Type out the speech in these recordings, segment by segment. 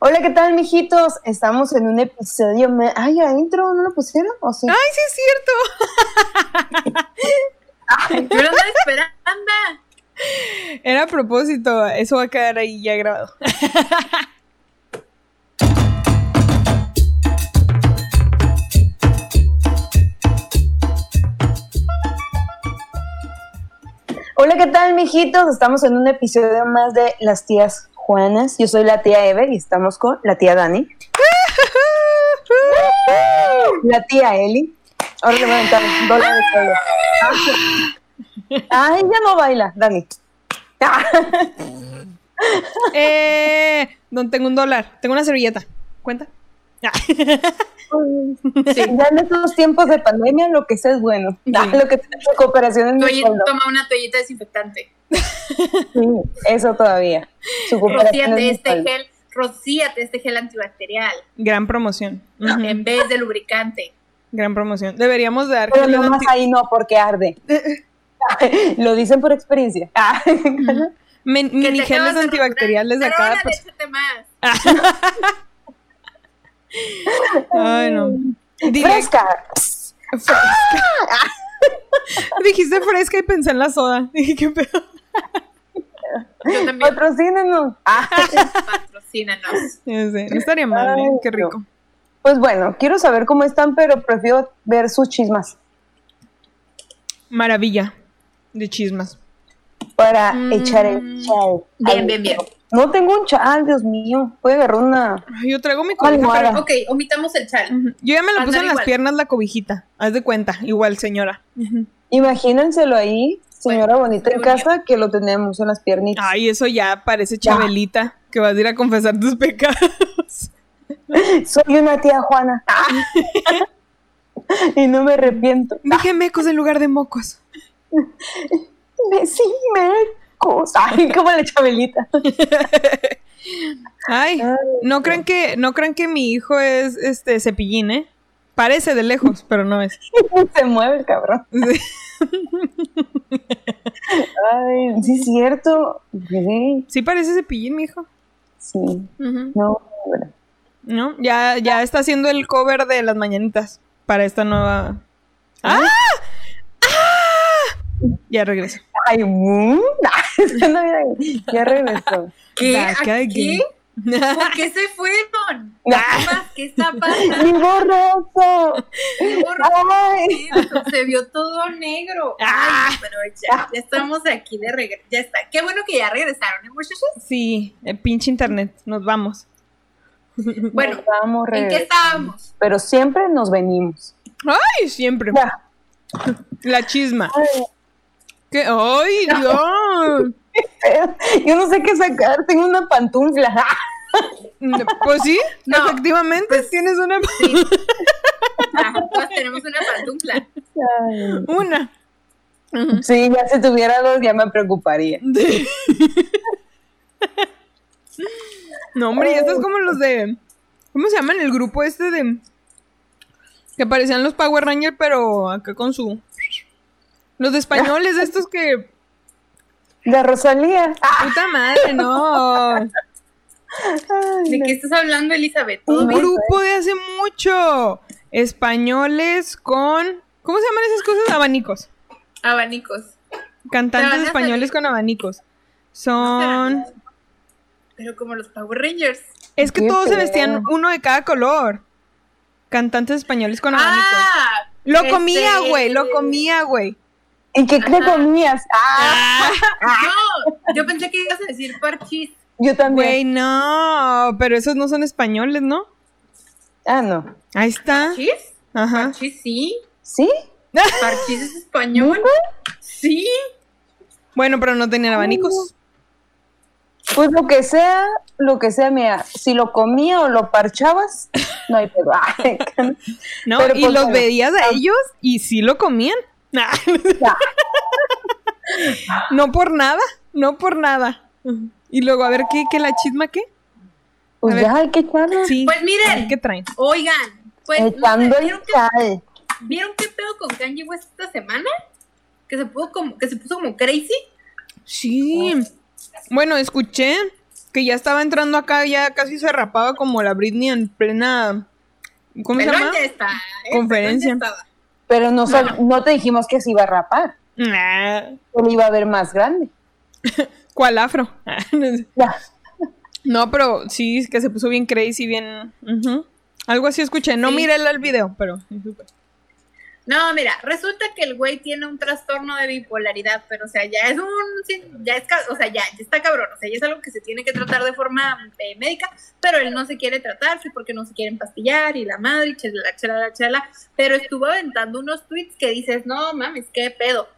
Hola, ¿qué tal, mijitos? Estamos en un episodio. Me... Ay, ya intro, ¿no lo pusieron? ¿O sí? ¡Ay, sí es cierto! Ay, yo lo estaba esperando. Era a propósito, eso va a quedar ahí ya grabado. Hola, ¿qué tal, mijitos? Estamos en un episodio más de Las Tías Juanas. Yo soy la tía Eve y estamos con la tía Dani. la tía Eli. Ahora le voy a aventar dólar de solo. Ay, ya no baila, Dani. eh, no tengo un dólar, tengo una servilleta. ¿Cuenta? Sí. Ya en estos tiempos de pandemia lo que sea es bueno. Sí. Lo que es cooperación toma una toallita desinfectante. Sí, eso todavía. Su Rocíate es este gel, rocíate este gel antibacterial Gran promoción. En vez de lubricante. Gran promoción. Deberíamos dar Pero nomás anti- ahí no, porque arde. Lo dicen por experiencia. Ah. men- Que mini geles antibacteriales de cada persona. más. Ay, no. Fresca. fresca. Dijiste fresca y pensé en la soda. Dije, qué pedo. Yo también. Patrocínenos. Ah. Sé, No estaría mal, ¿eh? Ay, Qué rico. Pues bueno, quiero saber cómo están, pero prefiero ver sus chismas Maravilla de chismas. Para Mm. echar el chal. Bien, bien, bien. No tengo un chal, Dios mío. Voy a agarrar una. Ay, Yo traigo mi cobija. Pero- Ok, omitamos el chal. Yo ya me la puse en las piernas la cobijita. Haz de cuenta, igual, señora. Imagínenselo ahí, señora Bueno, bonita en casa, que lo tenemos en las piernitas. Ay, eso ya parece Chabelita, que vas a ir a confesar tus pecados. Soy una tía Juana. y no me arrepiento. Dije mecos en lugar de mocos. Me, sí, mecos. Ay, como la chabelita. Ay, no crean que, no crean que mi hijo es este cepillín, ¿eh? Parece de lejos, pero no es. Se mueve el cabrón. Sí. Ay, sí es cierto. Sí, Sí parece cepillín, mi hijo. sí. No, bueno. ¿No? Ya, ya está haciendo el cover de las mañanitas para esta nueva. ¡Ah! Ya regreso. Ay, mm, no era- ya regresó. ¿Qué? Back ¿A again. qué? ¿Por qué se fueron? ¿Qué está pasando? ¡Mi borroso! ¡Ay! Se vio todo negro. Ah. Ay, pero ya, ya estamos aquí de regreso. Ya está. Qué bueno que ya regresaron, ¿eh, muchachos? Sí, el pinche internet. Nos vamos. Bueno, Nos vamos ¿en qué estábamos? Pero siempre nos venimos. ¡Ay! Siempre. Ya. La chisma. Ay, ¿Qué? ¡Ay, Dios! Yo no sé qué sacar, tengo una pantufla. Pues sí, No, efectivamente pues- tienes una. Sí. Ajá, todas tenemos una pantufla. Ay. Una. Sí, ya si tuviera dos ya me preocuparía. No, hombre, y esto es como los de. ¿Cómo se llaman? El grupo este de. Que parecían los Power Rangers, pero acá con su. Los de españoles, estos que. De Rosalía. Puta madre, no. ay, ¿De no. qué estás hablando, Elizabeth? ¿Todo Un bien? grupo de hace mucho. Españoles con. ¿Cómo se llaman esas cosas? Abanicos. Abanicos. Cantantes españoles con abanicos. Son. Pero como los Power Rangers. Es que Qué todos se vestían uno de cada color. Cantantes españoles con abanicos. ¡Ah! Lo este- comía, güey, lo comía, güey. ¿Y qué te comías? Ah, No, yo pensé que ibas a decir parchís. yo también. Güey, no, pero esos no son españoles, ¿no? Ah, no. Ahí está. ¿Parchís? Ajá. Parchís sí. ¿Sí? Parchís es español. Sí. Bueno, pero no tenían abanicos. Pues lo que sea, lo que sea, mira, si lo comía o lo parchabas, no hay pedo. ¿No? Pero, y pues, los bueno. veías a ellos y sí lo comían. Nah. no por nada, no por nada. Y luego, a ver, ¿qué, qué la chisma qué? Pues A ver. ya hay que echarlo. Sí. Pues miren. a ver, ¿Qué traen? Oigan, pues, no sé, ¿vieron, qué, sal. ¿vieron qué pedo con Kanye West esta semana? Que se, puso como, que se puso como crazy. Sí. Bueno, escuché que ya estaba entrando acá, ya casi se rapaba como la Britney en plena. ¿Cómo se Pelón llama? ya está. ¿eh? Conferencia. Estaba. Pero no, sab- no te dijimos que se iba a rapar. Nah. Él iba a ver más grande. ¿Cuál afro? No, pero sí, que se puso bien crazy, bien. Algo así escuché. No Sí. miré el video, pero. No, mira, resulta que el güey tiene un trastorno de bipolaridad, pero o sea, ya es un, ya es, o sea, ya, ya está cabrón, o sea, ya es algo que se tiene que tratar de forma eh, médica, pero él no se quiere tratar, sí, porque no se quiere empastillar y la madre, y chala, chala, chala, pero estuvo aventando unos tweets que dices, no mames, qué pedo.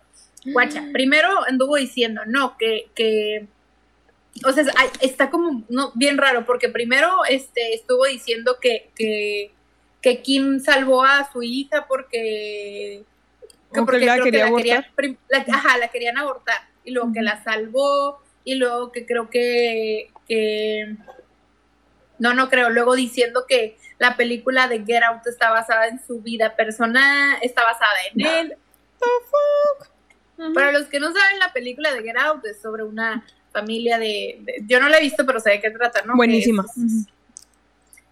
Guacha, primero anduvo diciendo, no, que, que, o sea, está como no, bien raro, porque primero este, estuvo diciendo que, que, que Kim salvó a su hija porque, que O que la creo quería la querían, la- ajá, la querían abortar, y luego que la salvó, y luego que creo que, que, no, no creo, luego diciendo que la película de Get Out está basada en su vida personal, está basada en él, para los que no saben, la película de Get Out es sobre una familia de, de- yo no la he visto, pero sé de qué trata, ¿no? Buenísima.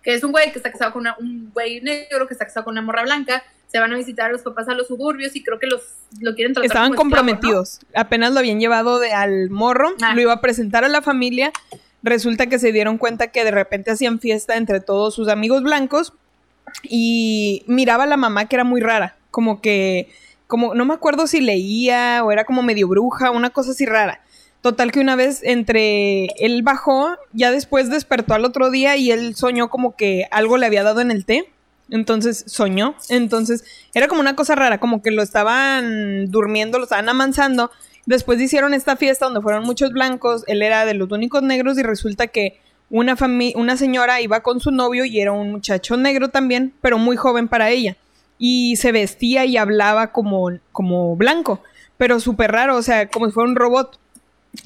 Que es un güey que está casado con una, un güey negro que está casado con una morra blanca, se van a visitar a los papás a los suburbios y creo que los lo quieren tratar Estaban como esclavo, ¿no? comprometidos. Apenas lo habían llevado de, al morro, Ah. lo iba a presentar a la familia. Resulta que se dieron cuenta que de repente hacían fiesta entre todos sus amigos blancos y miraba a la mamá que era muy rara, como que, como no me acuerdo si leía o era como medio bruja, una cosa así rara. Total que una vez entre él bajó, ya después despertó al otro día y él soñó como que algo le había dado en el té. Entonces soñó. Entonces era como una cosa rara, como que lo estaban durmiendo, lo estaban amansando. Después hicieron esta fiesta donde fueron muchos blancos, él era de los únicos negros y resulta que una, una señora iba con su novio y era un muchacho negro también, pero muy joven para ella. Y se vestía y hablaba como, como blanco, pero súper raro, o sea, como si fuera un robot.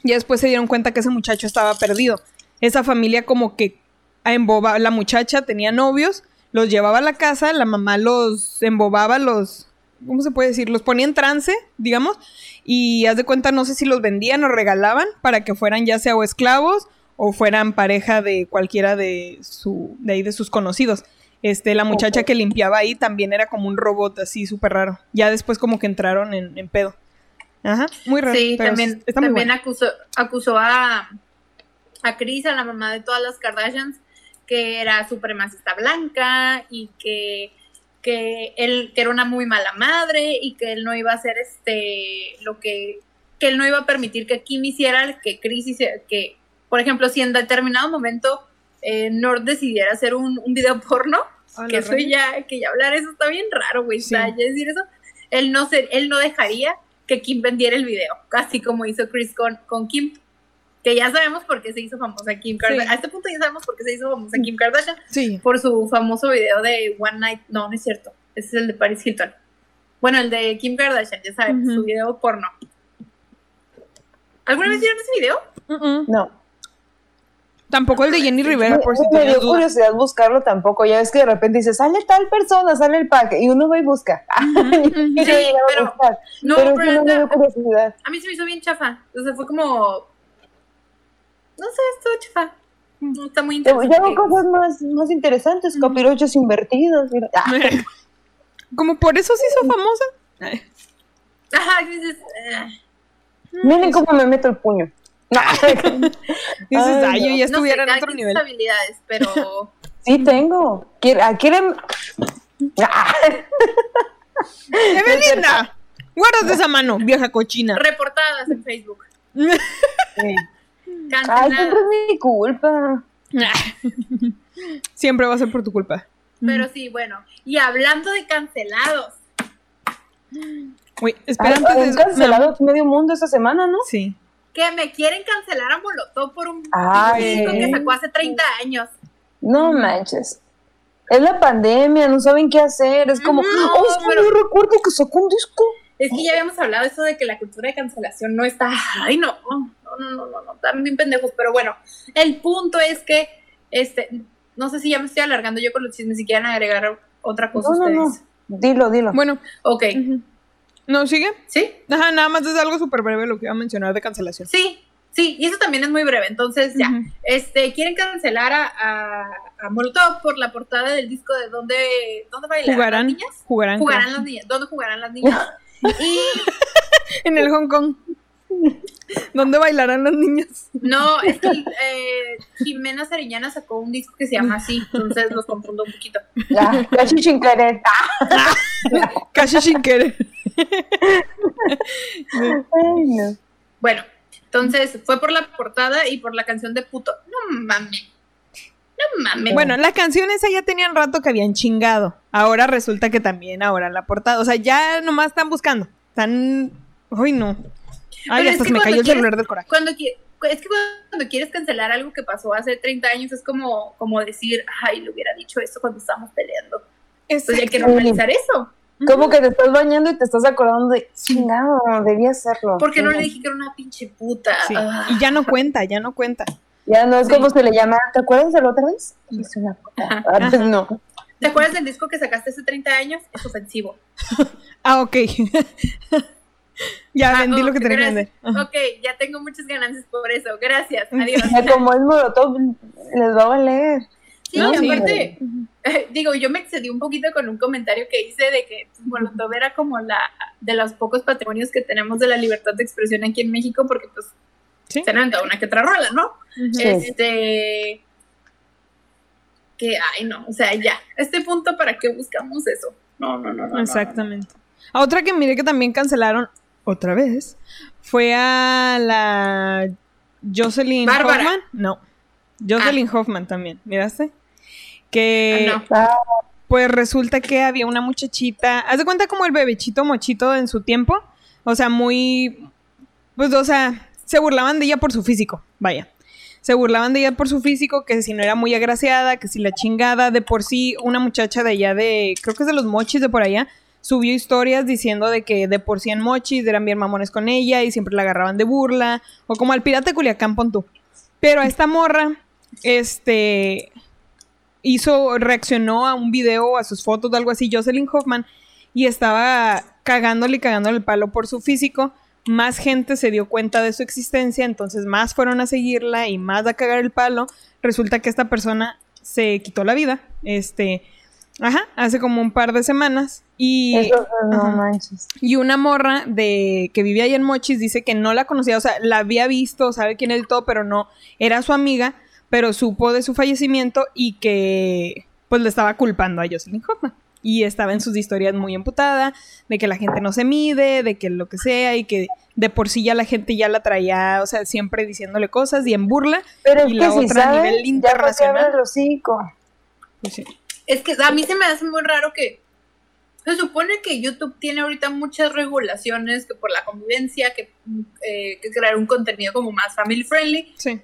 Y después se dieron cuenta que ese muchacho estaba perdido. Esa familia como que embobaba, la muchacha tenía novios, los llevaba a la casa, la mamá los embobaba, los, ¿cómo se puede decir? Los ponía en trance, digamos, y haz de cuenta, no sé si los vendían o regalaban para que fueran ya sea o esclavos o fueran pareja de cualquiera de su, de ahí de sus conocidos. Este, la muchacha que limpiaba ahí también era como un robot así súper raro. Ya después como que entraron en, en pedo. Ajá, muy raro. Sí, pero también, está muy también acusó, acusó a, a Chris, a la mamá de todas las Kardashians, que era supremacista blanca y que, que él que era una muy mala madre y que él no iba a hacer este lo que que él no iba a permitir que Kim hiciera que Chris hiciera que por ejemplo si en determinado momento eh, Nord decidiera hacer un, un video porno que eso ya que ya hablar eso está bien raro güey Sí. ya decir eso él no se, él no dejaría que Kim vendiera el video así como hizo Chris con, con Kim que ya sabemos por qué se hizo famosa Kim Kardashian. Sí. A este punto ya sabemos por qué se hizo famosa Kim Kardashian Sí. por su famoso video de One Night. No, no es cierto. Ese es el de Paris Hilton. Bueno, el de Kim Kardashian, ya saben, Ujú. su video porno. ¿Alguna vez vieron ese video? No. Tampoco el de Jenny Rivera, por si me dio dudas. curiosidad buscarlo tampoco. Ya ves que de repente dice, sale tal persona, sale el pack, y uno va y busca. Y Sí, pero- buscar. no, pero pero eso no me dio curiosidad. A mí se me hizo bien chafa. O sea, fue como. No sé, estuvo chafa. No está muy Ya interesante. hago cosas más, más interesantes, capirochos invertidos. y- Ah, Como por eso se hizo famosa. Ajá, dices. eh, miren cómo me meto el puño. No, Dices, Ay, ay, yo ya no sé, estuviera en otro nivel. habilidades, pero. sí tengo. ¿Quiere- ah, ¿Quieren? Ah, ¡Evelina! Guárdate esa mano, vieja cochina. reportadas en Facebook. sí. Ay, siempre es mi culpa. Siempre va a ser por tu culpa. Pero sí, bueno. Y hablando de cancelados. Uy, espera Ay, antes de cancelado medio mundo esta semana, ¿no? Sí. Que me quieren cancelar a Molotov por un disco que sacó hace 30 años. No manches. Es la pandemia, no saben qué hacer. Es como, No, oh, es que pero- yo recuerdo que sacó un disco. Es que ya habíamos hablado de eso de que la cultura de cancelación no está. Ay, no. No, no, no, no, no. Están bien pendejos. Pero bueno, el punto es que, este, no sé si ya me estoy alargando yo con los chismes, si quieren agregar otra cosa No, no, no. ustedes. Dilo, dilo. Bueno, Ok. ujú. ¿No sigue? ¿Sí? Ajá, nada más es algo súper breve lo que iba a mencionar de cancelación. Sí. Sí, y eso también es muy breve. Entonces, ya. Este, quieren cancelar a, a, a Molotov por la portada del disco de dónde, dónde bailarán Jugarán, las niñas. jugarán, Jugarán las niñas. ¿Dónde jugarán las niñas? y en el Hong Kong. ¿Dónde bailarán los niños? no, es que eh, Jimena Sariñana sacó un disco que se llama así, entonces los confundo un poquito. Ya, casi sin querer. Ah, Casi sin querer. ay, no. Bueno, entonces fue por la portada y por la canción de puto. No mames. No mames. Bueno, las canciones ya tenían rato que habían chingado. Ahora resulta que también ahora la portada. O sea, ya nomás están buscando. Están. Uy, no. Ay, hasta se me cayó el quieres- celular del coraje. Cuando qui- es que cuando quieres cancelar algo que pasó hace 30 años es como, como decir, ay, le hubiera dicho eso cuando estábamos peleando. Entonces hay que normalizar eso. Como que te estás bañando y te estás acordando de, chingado, debía hacerlo. ¿Por qué no le dije que era una pinche puta? Sí. Ah. Y ya no cuenta, ya no cuenta. Ya no es Sí. como se le llama, ¿te acuerdas de la otra vez? Es una puta. Antes no. ¿Te acuerdas del disco que sacaste hace 30 años? Es ofensivo. Ah, ok. ya Ah, vendí lo que tenía que vender. Ajá. Ok, ya tengo muchas ganancias por eso. Gracias. Adiós. Ya como es molotov, les va a valer. Sí, No, sí. aparte, digo, yo me excedí un poquito con un comentario que hice de que pues, Molotov era como la de los pocos patrimonios que tenemos de la libertad de expresión aquí en México, porque pues Sí. se han una que otra rola, ¿no? Sí. Este que ay no, o sea, ya, este punto para qué buscamos eso. No, no, no, no. no, no. Exactamente. A otra que miré que también cancelaron otra vez fue a la Jocelyn Bárbara. Hoffman. No. Jocelyn Hoffman también, ¿miraste? Que Ah, no. Ah, pues resulta que había una muchachita, haz de cuenta como el bebechito mochito en su tiempo, o sea, muy, pues, o sea, se burlaban de ella por su físico, vaya. Se burlaban de ella por su físico, que si no era muy agraciada, que si la chingada, de por sí, una muchacha de allá de, creo que es de los mochis de por allá, subió historias diciendo de que de por sí en mochis eran bien mamones con ella y siempre la agarraban de burla, o como al pirata Culiacán, pon tú. Pero a esta morra, este, hizo, reaccionó a un video a sus fotos de algo así, Jocelyn Hoffman, y estaba cagándole y cagándole el palo por su físico. Más gente se dio cuenta de su existencia, entonces más fueron a seguirla y más a cagar el palo. Resulta que esta persona se quitó la vida, este, ajá, hace como un par de semanas. Y eso no manches. y una morra de que vivía ahí en Mochis dice que no la conocía, o sea, la había visto, sabe quién es todo, pero no era su amiga, pero supo de su fallecimiento y que pues le estaba culpando a Jocelyn Hoffman. Y estaba en sus historias muy emputada, de que la gente no se mide, de que lo que sea, y que de por sí ya la gente ya la traía, o sea, siempre diciéndole cosas y en burla. Pero es y que la si otra a nivel internacional. Pues sí. Es que a mí se me hace muy raro que se supone que YouTube tiene ahorita muchas regulaciones que por la convivencia, que, eh, que crear un contenido como más family friendly. Sí.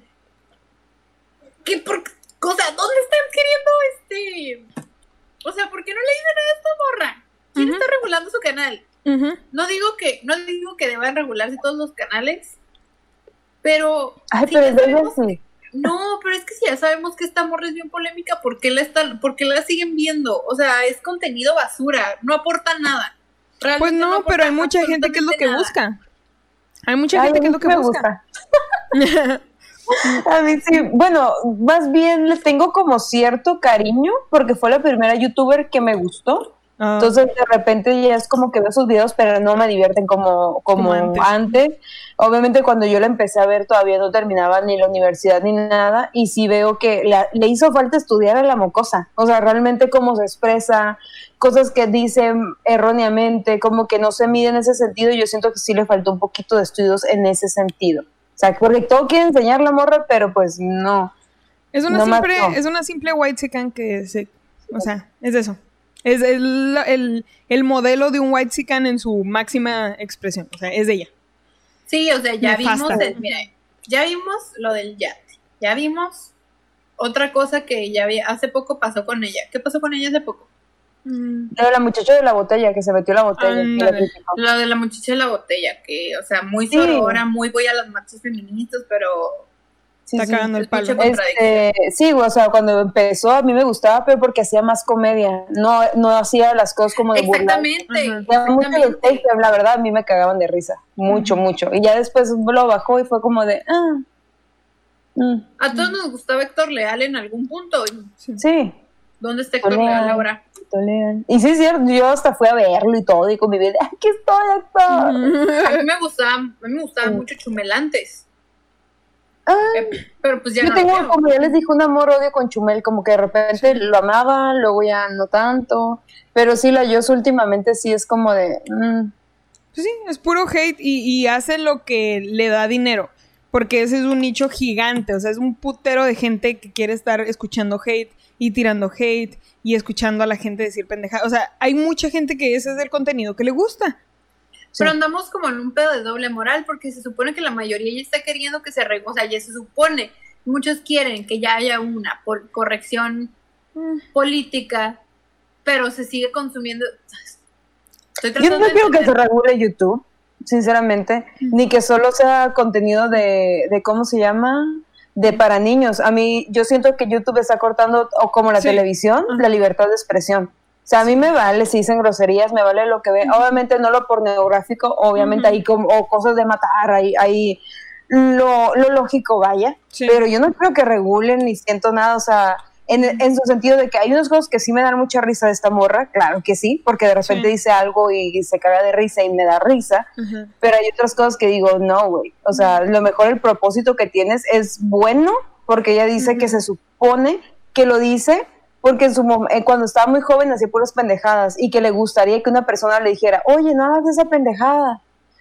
¿Qué por o sea, ¿dónde están queriendo este? O sea, ¿por qué no le dicen a esta morra? ¿Quién está regulando su canal? No digo que, no digo que deban regularse todos los canales, pero Ay, pero es. No, pero es que si ya sabemos que esta morra es bien polémica, ¿por qué la están, por qué la siguen viendo? O sea, es contenido basura, no aporta nada. Pues no, pero hay mucha gente que es lo que nada. busca. Hay mucha Ay, gente que es lo que me busca. gusta. A mí sí, bueno, más bien le tengo como cierto cariño porque fue la primera youtuber que me gustó. Ah, Entonces de repente ya es como que veo sus videos, pero no me divierten como, como, Como antes. antes. Obviamente cuando yo la empecé a ver todavía no terminaba ni la universidad ni nada y sí veo que la- le hizo falta estudiar a la mocosa. O sea, realmente cómo se expresa, cosas que dice erróneamente, como que no se mide en ese sentido. Yo siento que sí le faltó un poquito de estudios en ese sentido. O sea, porque todo quiere enseñar la morra, pero pues no. es una no más simple, no. es una simple white chican que se, o sea, es eso. Es el, el, el modelo de un white chican en su máxima expresión. O sea, es de ella. Sí, o sea, ya Nefasta. vimos, el- mira, ya vimos lo del yate, ya vimos otra cosa que ya había, hace poco pasó con ella. ¿Qué pasó con ella hace poco? Lo de la muchacha de la botella, que se metió la botella. la. Lo de la muchacha de la botella, que, o sea, muy Sí. sorora, muy voy a las marchas feministas, pero Está sí. cagando el palo. Este, sí, o sea, cuando empezó a mí me gustaba, pero porque hacía más comedia, no, no hacía las cosas como de. Exactamente, exactamente. la verdad a mí me cagaban de risa, mucho, mucho. Y ya después lo bajó y fue como de, ah, mm, A todos nos gustaba Héctor Leal en algún punto. sí, ¿Dónde está Héctor Leal. Leal ahora? toleran. Y sí, es cierto, yo hasta fui a verlo y todo, y con mi vida, aquí estoy, acá. A mí me gustaba, a mí me gustaba mucho Chumelantes. Pero pues ya yo no tengo, lo como ya les dije, un amor-odio con Chumel, como que de repente lo amaba, luego ya no tanto. Pero sí, la Yos últimamente sí es como de, mm, Pues sí, es puro hate y, y hace lo que le da dinero. Porque ese es un nicho gigante. O sea, es un putero de gente que quiere estar escuchando hate y tirando hate y escuchando a la gente decir pendejadas. O sea, hay mucha gente que ese es el contenido que le gusta. Pero andamos como en un pedo de doble moral, porque se supone que la mayoría ya está queriendo que se arregle, o sea, ya se supone, muchos quieren que ya haya una por- corrección Mm. política, pero se sigue consumiendo. Estoy Yo no quiero que se regule YouTube, sinceramente, ni que solo sea contenido de, de ¿cómo se llama? De para niños. A mí, yo siento que YouTube está cortando, o como la Sí. televisión, Ajá. la libertad de expresión. O sea, a mí me vale si dicen groserías, me vale lo que ve. Obviamente no lo pornográfico, obviamente Ujú. hay como, o cosas de matar, hay, hay lo, lo lógico, vaya. Sí. Pero yo no creo que regulen ni siento nada, o sea, en, en su sentido de que hay unas cosas que sí me dan mucha risa de esta morra, claro que sí, porque de repente Sí. dice algo y, se caga de risa y me da risa, Ajá. pero hay otras cosas que digo, no, güey, o sea, lo mejor el propósito que tienes es bueno, porque ella dice que Ujú. se supone que lo dice porque en su eh, cuando estaba muy joven hacía puras pendejadas y que le gustaría que una persona le dijera, oye, no hagas esa pendejada,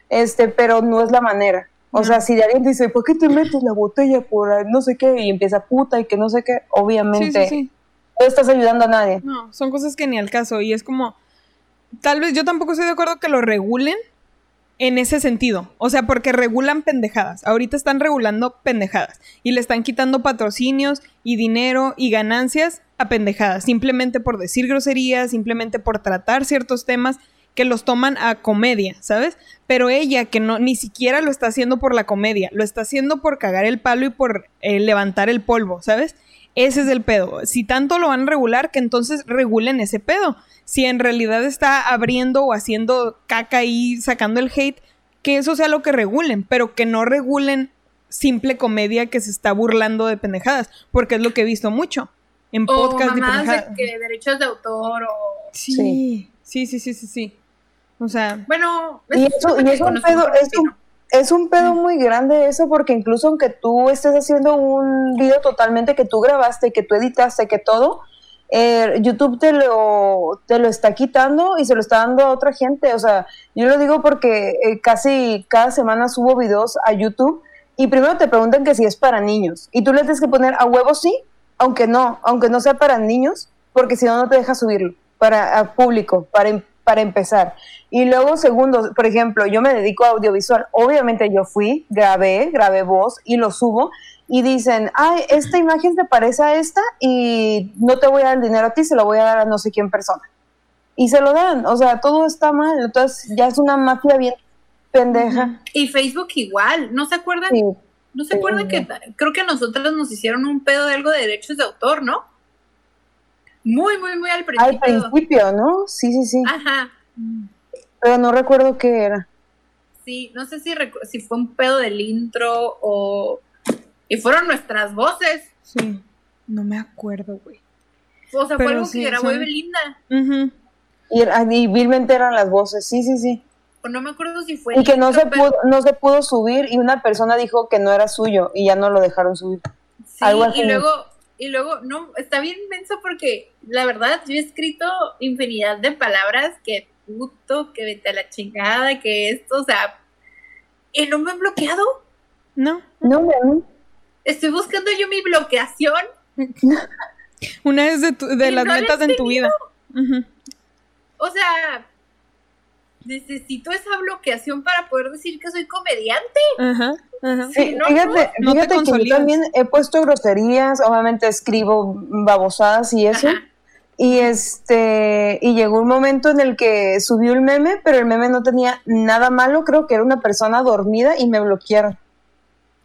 este, pero no es la manera. O No. sea, si alguien dice, ¿por qué te metes la botella por no sé qué? Y empieza puta y que no sé qué, Sí, obviamente sí, sí. no estás ayudando a nadie. No, son cosas que ni al caso. Y es como. Tal vez yo tampoco estoy de acuerdo que lo regulen en ese sentido. O sea, porque regulan pendejadas. Ahorita están regulando pendejadas. Y le están quitando patrocinios y dinero y ganancias a pendejadas. Simplemente por decir groserías, simplemente por tratar ciertos temas que los toman a comedia, ¿sabes? Pero ella que no ni siquiera lo está haciendo por la comedia, lo está haciendo por cagar el palo y por eh, levantar el polvo, ¿sabes? Ese es el pedo. Si tanto lo van a regular, que entonces regulen ese pedo. Si en realidad está abriendo o haciendo caca y sacando el hate, que eso sea lo que regulen, pero que no regulen simple comedia que se está burlando de pendejadas, porque es lo que he visto mucho en O podcast de pendejadas. de que derechos de autor o... Sí, sí, sí, sí, sí, sí. O sea, Bueno, Y es eso, y que es un pedo, mejor es un, es un pedo muy grande eso, porque incluso aunque tú estés haciendo un video totalmente que tú grabaste, que tú editaste, que todo, eh, YouTube te lo, te lo está quitando y se lo está dando a otra gente. O sea, yo lo digo porque eh, casi cada semana subo videos a YouTube y primero te preguntan que si es para niños. Y tú le tienes que poner a huevo sí, aunque no, aunque no sea para niños, porque si no, no te deja subirlo para a público, para, em- para empezar. Y luego, segundo, por ejemplo, yo me dedico a audiovisual. Obviamente yo fui, grabé, grabé voz y lo subo. Y dicen, ay, esta imagen te parece a esta y no te voy a dar el dinero a ti, se lo voy a dar a no sé quién persona. Y se lo dan. O sea, todo está mal. Entonces ya es una mafia bien pendeja. Y Facebook igual, ¿no se acuerdan? Sí. ¿No se acuerdan que creo que a nosotros nos hicieron un pedo de algo de derechos de autor, ¿no? Muy, muy, muy al Al principio. principio, ¿no? Sí, sí, sí. Ajá. Pero no recuerdo qué era. Sí, no sé si, si fue un pedo del intro o... Y fueron nuestras voces. sí. No me acuerdo, güey. O sea, Pero fue algo sí, que grabó son- Evelinda. Ujú. Y, vilmente eran las voces, sí, sí, sí. No me acuerdo si fue Y que no intro, se, pero- pudo, no se pudo subir y una persona dijo que no era suyo y ya no lo dejaron subir. Sí, algo así. y luego, y luego, no, está bien inmenso porque la verdad yo he escrito infinidad de palabras que puto, que vete a la chingada, que esto, o sea, y no me han bloqueado. No. No, no. Estoy buscando yo mi bloqueación. Una vez de, tu- de las no metas en tu vida. O sea, necesito esa bloqueación para poder decir que soy comediante. Ajá. Ajá. Sí, no, fíjate, no te fíjate que yo también he puesto groserías, obviamente escribo babosadas y eso. Ajá. Y este, y llegó un momento en el que subió el meme, pero el meme no tenía nada malo, creo que era una persona dormida y me bloquearon.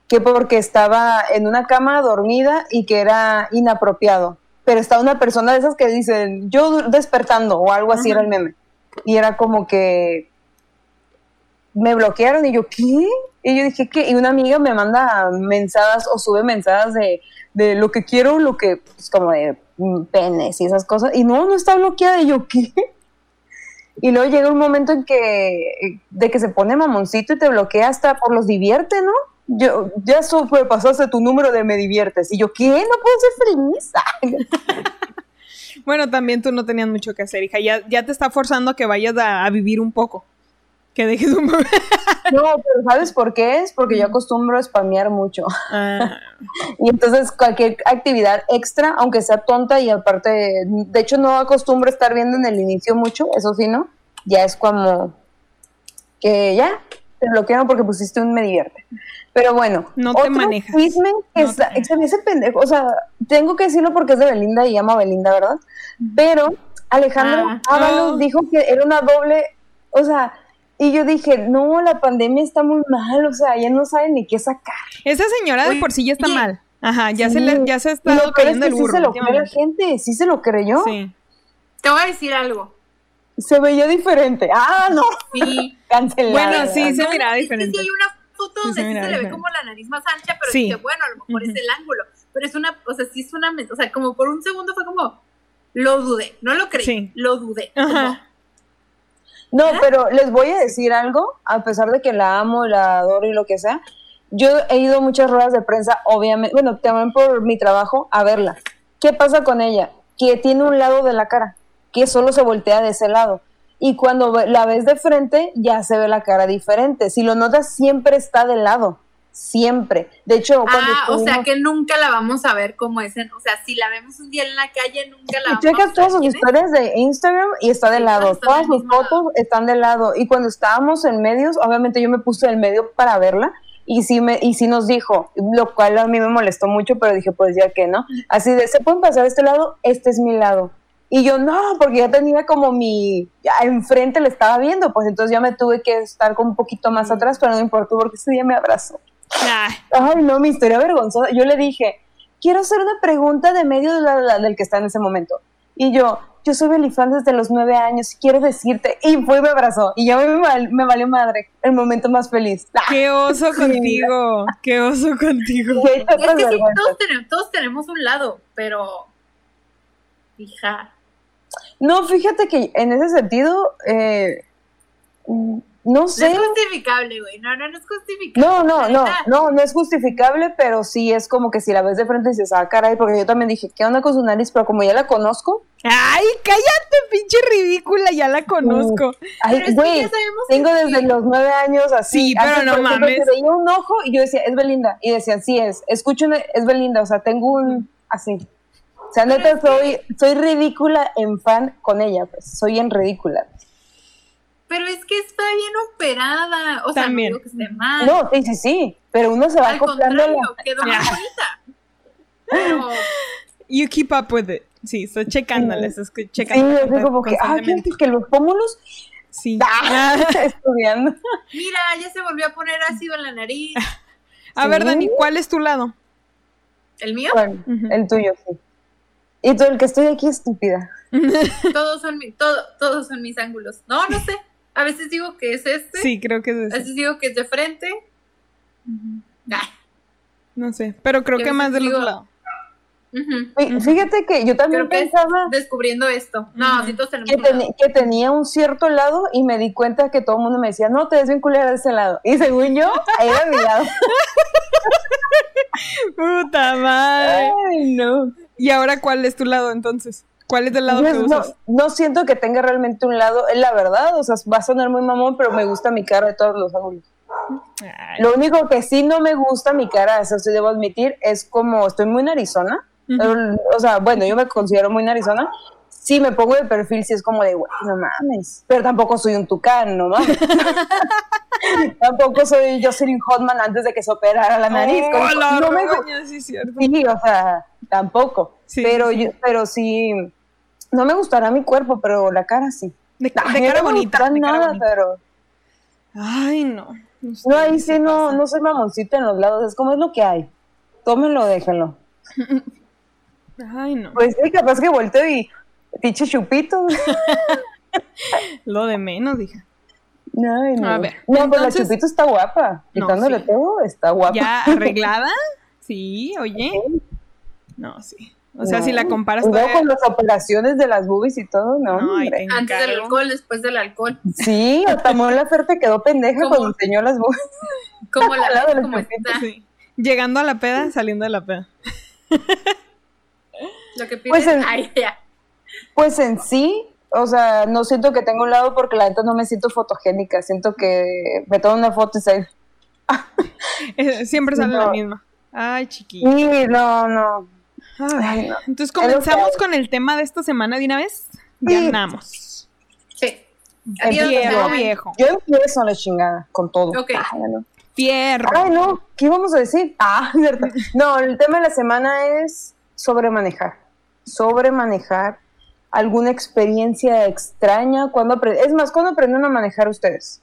que porque estaba en una cama dormida y que era inapropiado. Pero estaba una persona de esas que dicen, yo despertando o algo así era el meme. Y era como que me bloquearon y yo, ¿qué? Y yo dije, ¿qué? Y una amiga me manda mensajes o sube mensajes de, de lo que quiero, lo que, pues como de mm, penes y esas cosas. Y no, no está bloqueada. Y yo, ¿qué? Y luego llega un momento en que, de que se pone mamoncito y te bloquea hasta por los divierte, ¿no? Yo, ya eso fue, pasaste tu número de me diviertes. Y yo, ¿qué? ¿No puedo ser feliz? Bueno, también tú no tenías mucho que hacer, hija. Ya, ya te está forzando a que vayas a, a vivir un poco. Que dejes un No, pero ¿sabes por qué es? Porque yo acostumbro a spamear mucho. Ah, Y entonces cualquier actividad extra, aunque sea tonta y aparte, de hecho no acostumbro a estar viendo en el inicio mucho, eso sí, ¿no? Ya es como que ya, te bloquearon porque pusiste un me divierte. Pero bueno, No te otro manejas. chisme que No está- te- se me hace pendejo, o sea, tengo que decirlo porque es de Belinda y llama Belinda, ¿verdad? Pero Alejandro Ah. Ábalos Oh. dijo que era una doble, o sea, y yo dije, no, la pandemia está muy mal, o sea, ya no saben ni qué sacar. esa señora de por sí ya está mal. Ajá, ya Sí. se le, ya se ha estado peor es que el sí burro. se lo cree la gente, sí se lo creyó. Sí. Te voy a decir algo. Se veía diferente. Ah, no, Sí. cancelado. Bueno, sí, se miraba es que diferente. sí hay una foto Sí, donde se sí se, le ve diferente. como la nariz más ancha, pero Sí. dije, bueno, a lo mejor es el ángulo. Pero es una, o sea, sí es una, o sea, como por un segundo fue como, lo dudé, no lo creí, Sí. lo dudé. Ajá. No, pero les voy a decir algo, a pesar de que la amo, la adoro y lo que sea. Yo he ido a muchas ruedas de prensa, obviamente, bueno, también por mi trabajo, a verla. ¿Qué pasa con ella? Que tiene un lado de la cara, que solo se voltea de ese lado. Y cuando la ves de frente, ya se ve la cara diferente. Si lo notas, siempre está de lado. Siempre. De hecho, cuando Ah, o sea que nunca la vamos a ver como es en, o sea, si la vemos un día en la calle, nunca la vamos checas a todas ver sus quién es. historias de Instagram y está de Sí, lado. todas están Todas sus fotos están de lado. Y cuando estábamos en medios, obviamente yo me puse en medio para verla. Y sí, me, y sí nos dijo, lo cual a mí me molestó mucho, pero dije, pues ya que no. Así de, ¿se pueden pasar a este lado? Este es mi lado. Y yo, no, porque ya tenía como mi, ya enfrente le estaba viendo, pues entonces ya me tuve que estar como un poquito más atrás, pero no importó porque ese día me abrazó. Ay, Ay, no, mi historia vergonzosa. Yo le dije, quiero hacer una pregunta de medio de la- la- del que está en ese momento. Y yo, yo soy Belifan desde los nueve años quiero decirte. Y fue y me abrazó. Y ya me, val- me valió madre. El momento más feliz. Ah, qué oso contigo. Qué oso contigo. Es que sí, todos tenemos, todos tenemos un lado, pero, hija, No, fíjate que en ese sentido, eh, no no sé. es justificable, güey, no, no, no es justificable. No, no, no, no, no es justificable, pero sí es como que si la ves de frente dices, ah, caray, porque yo también dije, ¿qué onda con su nariz? Pero como ya la conozco, Ay, cállate, pinche ridícula, ya la conozco. ay, Pero es que güey, ya sabemos tengo que- desde los nueve años así. Sí, pero no mames. veía un ojo y yo decía, es Belinda. Y decían, sí es. Escucho, una- es Belinda. O sea, tengo un, así. O sea, neta, soy, soy ridícula en fan con ella, pues. Soy en ridícula. Pero es que está bien operada, o sea, no digo que esté mal. No, sí, sí, sí. Pero uno se va Al acoplando. a la- quedó bonita. Pero, You keep up with it. Sí, estoy checándola, estoy Sí, checando. así como que, ah, fíjate que los pómulos, Sí. ah, estudiando. mira, ya se volvió a poner ácido en la nariz. A ver, Sí. Dani, ¿cuál es tu lado? ¿El mío? Bueno, el tuyo, sí. Y tú, el que estoy aquí, estúpida. Todos son, mi- todo, todos son mis ángulos. No, no sé. A veces digo que es este, Sí, creo que es a ese. veces digo que es de frente. No sé, pero creo Yo que más del otro digo- lado. ujú. Fí- Fíjate que yo también que pensaba descubriendo esto. No, todos tenemos que, lado. que tenía un cierto lado y me di cuenta que todo el mundo me decía, no, te culera de ese lado. Y según yo, ahí era mi lado. Puta madre. Ay, no. ¿Y ahora cuál es tu lado entonces? ¿Cuál es el lado que no, usas? no siento que tenga realmente un lado, es la verdad, o sea, va a sonar muy mamón, pero me gusta mi cara de todos los ángulos. Ay. Lo único que sí no me gusta mi cara, eso sí debo admitir, es como estoy muy narizona. Ujú. El- O sea, bueno, yo me considero muy narizona. Si me pongo de perfil, sí es como de, güey, no mames. Pero tampoco soy un tucán, no mames. tampoco soy Jocelyn Hotman antes de que se operara la nariz. Oh, Como- la no me roña, sí, cierto. Sí, o sea, tampoco. Sí, pero, sí. Yo, pero sí, no me gustará mi cuerpo, pero la cara sí. De, de Ay, cara no me bonita. De cara nada, bonita. pero Ay, no. No, ahí sí no, no soy mamoncita en los lados, es como es lo que hay. Tómenlo, déjenlo. Ay, no. Pues sí, capaz que volteo y pinche chupito. Lo de menos, dije. Ay, no. A ver, No, pues la entonces- chupito está guapa. No, Quitándole sí. todo, está guapa. ¿Ya arreglada? Sí, oye. No, sí. O sea, si la comparas todavía- con las operaciones de las boobies y todo, no, No, Antes del alcohol, después del alcohol. Sí, hasta Mon Laferte quedó pendeja ¿Cómo? cuando enseñó las boobies. Como la ves, del como está. Sí. Llegando a la peda, saliendo de la peda. Lo que pides, Pues en- ay, ya. Pues en sí, o sea, no siento que tenga un lado porque la neta no me siento fotogénica. Siento que me tomo una foto y se... Siempre sale la No. misma. Ay, chiquilla. Sí, no, no. Ay, no. Entonces comenzamos con el tema de esta semana de una vez. Ya Sí. Adiós, Viejo. Yo empiezo a la chingada con todo. Ok. Ay, no. Fierro. Ay, no, ¿qué íbamos a decir? Ah, cierto. No, el tema de la semana es sobre manejar. Sobre manejar alguna experiencia extraña. cuando Es más, ¿cuándo aprendieron a manejar ustedes?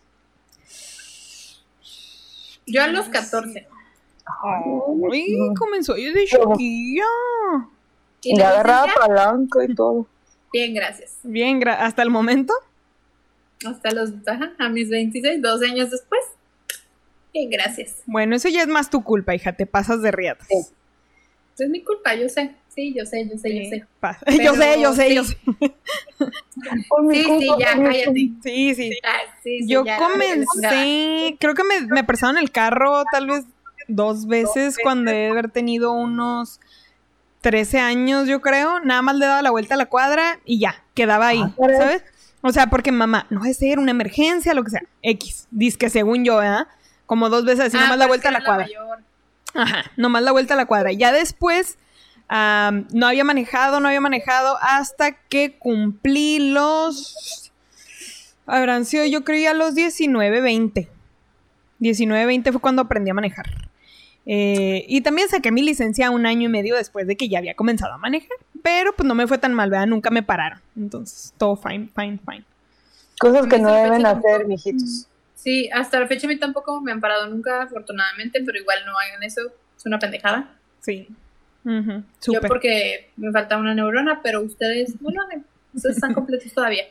Yo a los 14. Ay, comenzó yo de chiquilla. ¿Y Le agarraba palanca y todo. Bien, gracias. Bien, gra- hasta el momento. Hasta los, ajá, a mis 26, dos años después. Bien, gracias. Bueno, eso ya es más tu culpa, hija. Te pasas de riatas. Sí. Es mi culpa, yo sé. Sí, yo sé, yo sé, yo sé. Pero yo sé, yo sé, sí. yo sé. Por mi Sí, sí, ya, cállate. Sí, sí. Ah, sí, sí, Yo ya, comencé, creo que me, me prestaron el carro tal vez dos veces cuando he de haber tenido unos 13 años, yo creo. Nada más le daba la vuelta a la cuadra y ya, quedaba ahí, Ah. ¿sabes? O sea, porque mamá, no es ser una emergencia, lo que sea. X, dice que según yo, ¿verdad? Como dos veces así, Ah, nomás la vuelta a la cuadra. mayor. Ajá, nomás la vuelta a la cuadra. Ya después no había manejado, no había manejado hasta que cumplí los... Habrán sido yo creo ya los 19, 20. 19, 20 fue cuando aprendí a manejar. Eh, y también saqué mi licencia un año y medio después de que ya había comenzado a manejar. Pero pues no me fue tan mal, ¿verdad? Nunca me pararon. Entonces, todo fine, fine, fine. Cosas que no deben hacer, mijitos. Sí, hasta la fecha a mí tampoco me han parado nunca, afortunadamente, pero igual no hagan eso. Es una pendejada. Sí. Yo porque me falta una neurona, pero ustedes no lo hagan. Ustedes están completos todavía.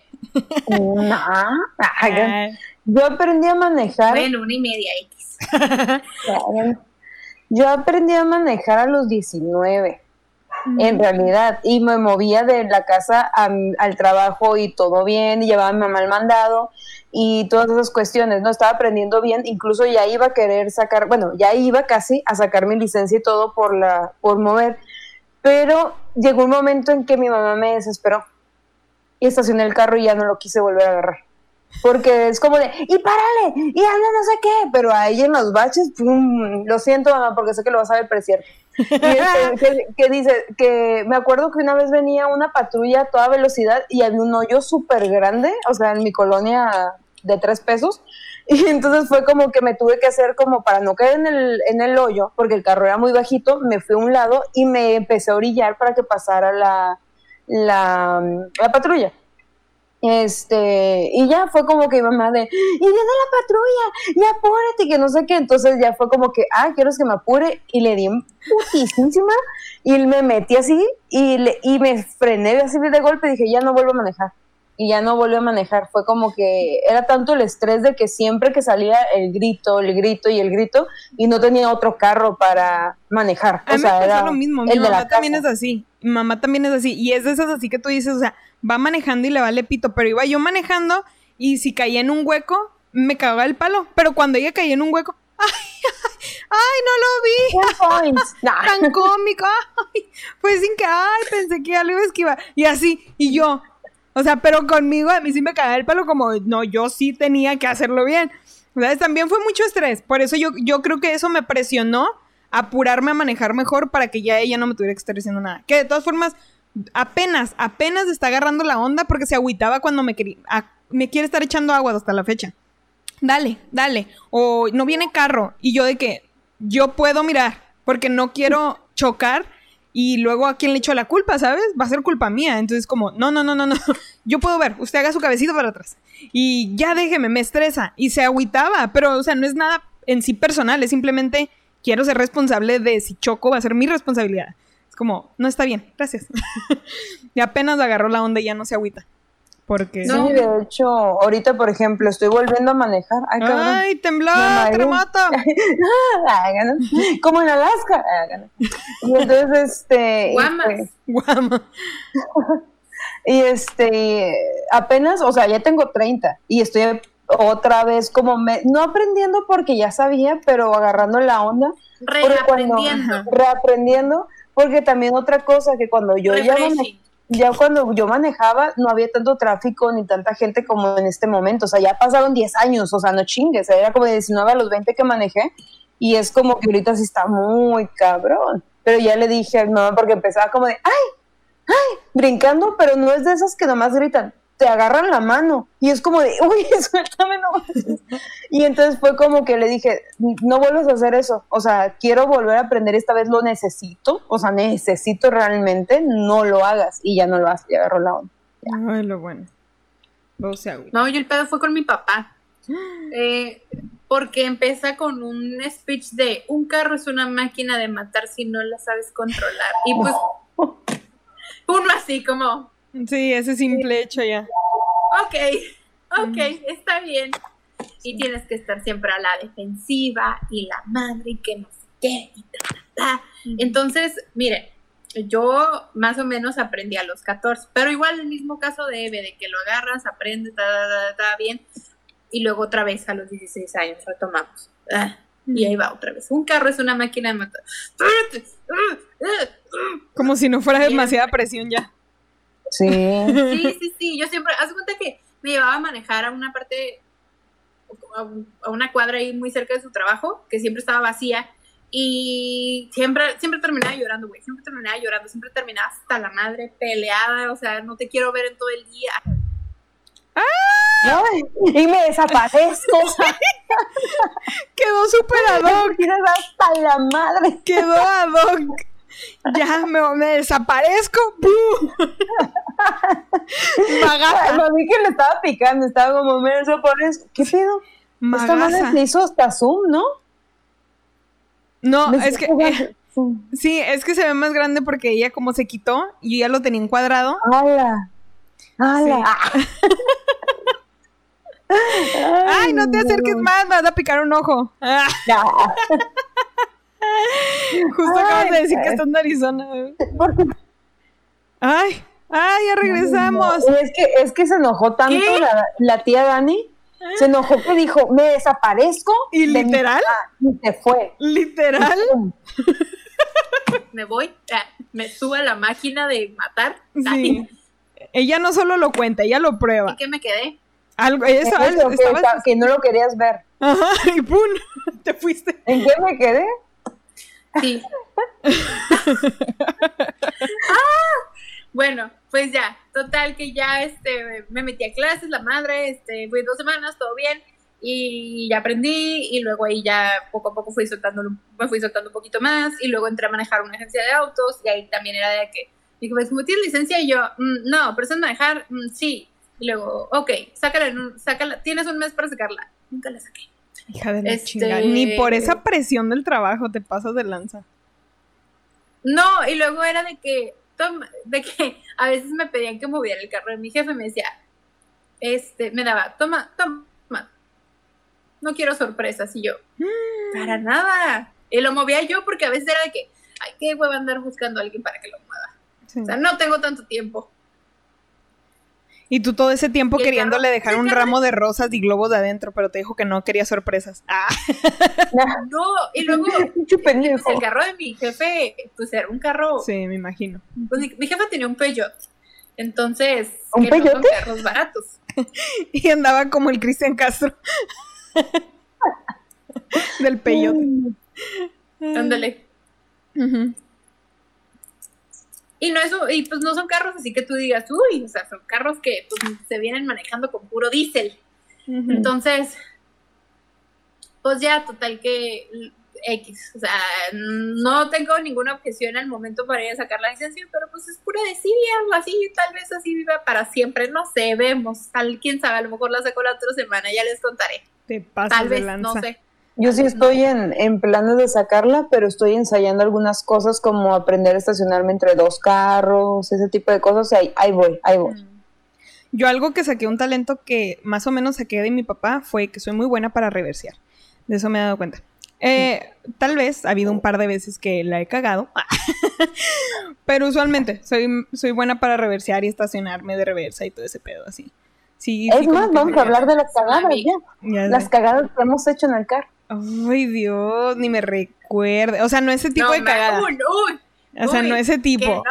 Ah, Yo aprendí a manejar. Bueno, una y media X. Yo aprendí a manejar a los 19, Mm. en realidad, y me movía de la casa a- al trabajo y todo bien, y llevaba a mi mamá al mandado y todas esas cuestiones, ¿no? Estaba aprendiendo bien, incluso ya iba a querer sacar, bueno, ya iba casi a sacar mi licencia y todo por la, por mover, pero llegó un momento en que mi mamá me desesperó y estacioné el carro y ya no lo quise volver a agarrar. Porque es como de, y párale, y anda no sé qué, pero ahí en los baches, pum, lo siento mamá, porque sé que lo vas a cierto. Y este, que, dice, que me acuerdo que una vez venía una patrulla a toda velocidad y había un hoyo súper grande, o sea, en mi colonia de tres pesos, y entonces fue como que me tuve que hacer como para no caer en el, en el hoyo, porque el carro era muy bajito, me fui a un lado y me empecé a orillar para que pasara la, la patrulla. Este, y ya fue como que mi mamá de, y viene la patrulla, y apúrate, que no sé qué. Entonces ya fue como que, ah, quiero que me apure, y le di en putísima, y me metí así, y, le, y me frené así de golpe, y dije, ya no vuelvo a manejar. Y ya no volví a manejar. Fue como que era tanto el estrés de que siempre que salía el grito, el grito y el grito, y no tenía otro carro para manejar. A o sea, me era lo mismo. Mi el de la mamá también es así. Mi mamá también es así. Y es de esas así que tú dices, o sea, va manejando y le vale pito. Pero iba yo manejando y si caía en un hueco, me cagaba el palo. Pero cuando ella caía en un hueco, ¡ay! ¡Ay, no lo vi! Tan cómico. ¡Ay! Fue sin que, ¡ay! Pensé que ya lo iba a esquivar. Y así, y yo. O sea, pero conmigo a mí sí me cagaba el palo como, no, yo sí tenía que hacerlo bien. ¿Sabes? También fue mucho estrés. Por eso yo, yo creo que eso me presionó apurarme a manejar mejor para que ya ella no me tuviera que estar diciendo nada. Que de todas formas, apenas, apenas está agarrando la onda porque se agüitaba cuando me a- me quiere estar echando agua hasta la fecha. Dale, dale. O no viene carro. Y yo de que yo puedo mirar porque no quiero chocar Y luego a quién le echó la culpa, ¿sabes? Va a ser culpa mía. Entonces, como, no, no, no, no, no. Yo puedo ver, usted haga su cabecito para atrás. Y ya déjeme, me estresa. Y se agüitaba, pero, o sea, no es nada en sí personal, es simplemente quiero ser responsable de si choco, va a ser mi responsabilidad. Como, no está bien, gracias. y apenas agarró la onda y ya no se agüita. Porque. Sí, de hecho, ahorita, por ejemplo, estoy volviendo a manejar. Ay, cabrón. ¡Ay, ¡Te mata! Háganlo. Como en Alaska. Háganlo. Y entonces, este. Guamas. este, Guama. Y este, apenas, o sea, ya tengo 30 y estoy otra vez como, me, no aprendiendo porque ya sabía, pero agarrando la onda, cuando, Reaprendiendo. Porque también otra cosa que cuando yo ya, mane- ya cuando yo manejaba no había tanto tráfico ni tanta gente como en este momento, o sea, ya pasaron 10 años, o sea, no chingues, era como de 19 a los 20 que manejé y es como que ahorita sí está muy cabrón, pero ya le dije a mi mamá porque empezaba como de, ay, ay, brincando, pero no es de esas que nomás gritan, te agarran la mano y es como de, uy, suéltame nomás. Y entonces fue como que le dije, no vuelvas a hacer eso, o sea, quiero volver a aprender, esta vez lo necesito, o sea, necesito realmente, no lo hagas y ya no lo hace, ya agarró la onda. Ay, lo bueno. Luego se agüita. No, yo el pedo fue con mi papá. Eh, porque empieza con un speech de un carro es una máquina de matar si no la sabes controlar. Y pues uno así como, Sí, ese simple hecho ya. ok, ok, está bien. Y tienes que estar siempre a la defensiva y la madre y que no sé qué y ta, ta, ta. Entonces, miren, yo más o menos aprendí a los 14, pero igual el mismo caso de Eve, de que lo agarras, aprendes, ta, ta, ta, ta, bien, y luego otra vez a los 16 años retomamos. Ah, y ahí va otra vez. Un carro es una máquina de matar. Como si no fuera demasiada presión ya. Sí. Sí, sí, sí. Yo siempre, haz cuenta que me llevaba a manejar a una parte, a un- a una cuadra ahí muy cerca de su trabajo, que siempre estaba vacía. Y siempre, siempre terminaba llorando, güey. Siempre terminaba llorando. Siempre terminaba hasta la madre peleada. O sea, no te quiero ver en todo el día. Ay, y me desaparezco, Quedó súper ad hoc. tienes hasta la madre. Quedó ad hoc. Ya me, me desaparezco. Magaza. Para mí que le estaba picando, estaba como, me desaparezco. ¿Qué pedo? Esta madre Magaza. se hizo hasta zoom, ¿no? No, Me es que. eh, sí, es que se ve más grande porque ella como se quitó y yo ya lo tenía encuadrado. ¡Hala! ¡Hala! Ay, no te acerques más, me vas a picar un ojo. Ah, Justo acabas de Ay, decir que ay. estás en Arizona. Porque- Ay, ay, ya regresamos. Y es que, es que se enojó tanto la, la tía Dani. Se enojó que dijo, me desaparezco. ¿Y de mi literal? casa", Y se fue. Literal. Me voy, ah, me subo a la máquina de matar. Sí. Ella no solo lo cuenta, ella lo ¿Y prueba. qué me quedé? Algo, ella estaba, que, estaba- ta- que no lo querías ver. Ajá, y ¡pum! Te fuiste. ¿En qué me quedé? Sí. Ah, bueno, pues ya, total que ya este me metí a clases, la madre, este, fui dos semanas, todo bien, y ya aprendí, y luego ahí ya poco a poco fui soltando, me fui soltando un poquito más, y luego entré a manejar una agencia de autos, y ahí también era de que, digo, pues como tienes licencia, y yo, "Mm, no, pero sabes manejar, Mm, sí, y luego, ok, sácala, sácala, tienes un mes para sacarla, nunca la saqué. Hija de la Este- chingada. Ni por esa presión del trabajo te pasas de lanza. No, y luego era de que, toma- de que a veces me pedían que moviera el carro de mi jefe, me decía, este, me daba, toma, toma, no quiero sorpresas, y yo, para nada, y lo movía yo porque a veces era de que, ay, qué hueva andar buscando a alguien para que lo mueva, Sí. o sea, no tengo tanto tiempo. Y tú todo ese tiempo queriéndole carro- dejar un carro- ramo de rosas y globos de adentro, pero te dijo que no quería sorpresas. Ah, No, y luego, pendejo. pues, el carro de mi jefe, pues era un carro, sí, me imagino. pues mi, mi jefe tenía un Peugeot, entonces, ¿Un que no son Peyote? carros baratos. Y andaba como el Cristian Castro. Del peyote. Ándale. Ujú. Y no eso, y pues no son carros así que tú digas, uy, o sea, son carros que pues, se vienen manejando con puro diésel. Entonces, pues ya, total que X, o sea, no tengo ninguna objeción al momento para ir a sacar la licencia, pero pues es pura desidia, así, tal vez así viva para siempre, no sé, vemos, tal, quién sabe, a lo mejor la saco la otra semana, ya les contaré. Te pasas Tal vez, lanza. no sé. Yo sí estoy en, en planes de sacarla, pero estoy ensayando algunas cosas como aprender a estacionarme entre dos carros, ese tipo de cosas. y Ahí, ahí voy, ahí voy. Yo algo que saqué, un talento que más o menos saqué de mi papá fue que soy muy buena para reversear. De eso me he dado cuenta. Eh, tal vez ha habido un par de veces que la he cagado, pero usualmente soy, soy buena para reversear y estacionarme de reversa y todo ese pedo así. Sí, es sí, más, vamos a hablar de las cagadas ya. Ya. Las cagadas que hemos hecho en el carro. Ay, Dios, ni me recuerde. O sea, no ese tipo No, de cagada. uy, uy, O sea, uy, no ese tipo.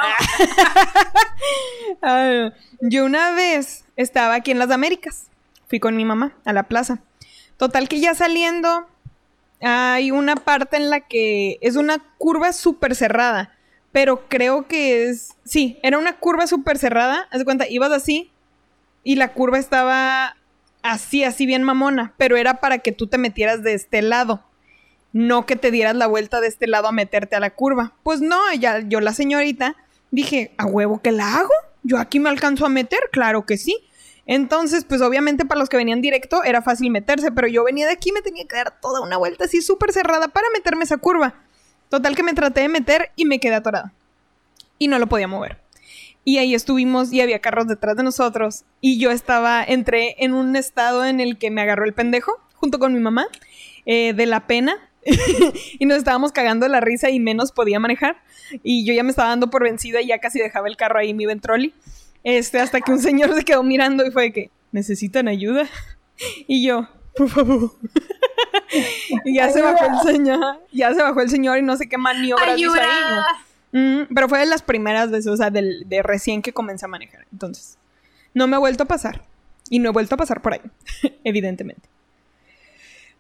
no. Yo una vez estaba aquí en las Américas. Fui con mi mamá a la plaza. Total que ya saliendo hay una parte en la que es una curva súper cerrada. Pero creo que es... Sí, era una curva súper cerrada. Haz de cuenta, ibas así y la curva estaba así, así bien mamona. Pero era para que tú te metieras de este lado. No que te dieras la vuelta de este lado a meterte a la curva. Pues no, ya, yo la señorita dije, ¿a huevo que la hago? ¿Yo aquí me alcanzo a meter? Claro que sí. Entonces, pues obviamente para los que venían directo era fácil meterse, pero yo venía de aquí me tenía que dar toda una vuelta así súper cerrada para meterme esa curva. Total que me traté de meter y me quedé atorada. Y no lo podía mover. Y ahí estuvimos y había carros detrás de nosotros. Y yo estaba, entré en un estado en el que me agarró el pendejo, junto con mi mamá, eh, de la pena. y nos estábamos cagando de la risa y menos podía manejar. Y yo ya me estaba dando por vencida y ya casi dejaba el carro ahí, mi ventroli. Este, hasta que un señor se quedó mirando y fue de que, ¿necesitan ayuda? Y yo, por favor. y ya se bajó el señor, ya se bajó el señor y no sé qué maniobras hizo ahí. Mm, pero fue de las primeras veces, o sea, de recién que comencé a manejar. Entonces, no me ha vuelto a pasar. Y no he vuelto a pasar por ahí, evidentemente.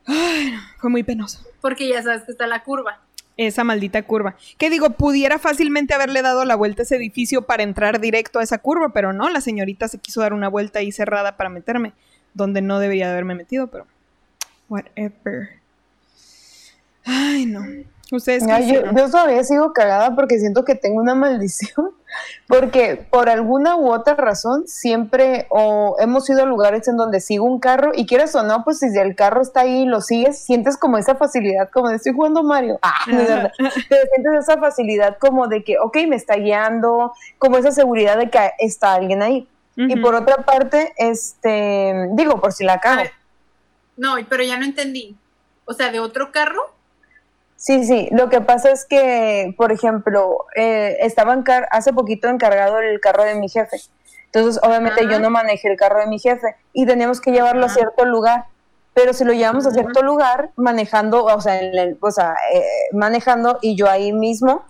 Ay, no, fue muy penoso. Porque ya sabes que está la curva. Esa maldita curva. Que digo, pudiera fácilmente haberle dado la vuelta a ese edificio para entrar directo a esa curva, pero no, la señorita se quiso dar una vuelta ahí cerrada para meterme, donde no debería de haberme metido, pero. Whatever. Ay, no. Ustedes yo, yo todavía sigo cagada porque siento que tengo una maldición. Porque por alguna u otra razón siempre o hemos ido a lugares en donde sigo un carro y quieres o no, pues si el carro está ahí y lo sigues, sientes como esa facilidad, como de estoy jugando Mario. Ah, no es verdad. Pero sientes esa facilidad como de que, ok, me está guiando, como esa seguridad de que está alguien ahí. Y Ujú. por otra parte, este, digo, por si la cago. no, pero ya no entendí. O sea, de otro carro. Sí, sí, lo que pasa es que, por ejemplo, eh, estaba encar- hace poquito encargado el carro de mi jefe. Entonces, obviamente Ajá. yo no manejé el carro de mi jefe y teníamos que llevarlo a cierto lugar. Pero si lo llevamos a cierto lugar, manejando, o sea, en el- o sea eh, manejando y yo ahí mismo,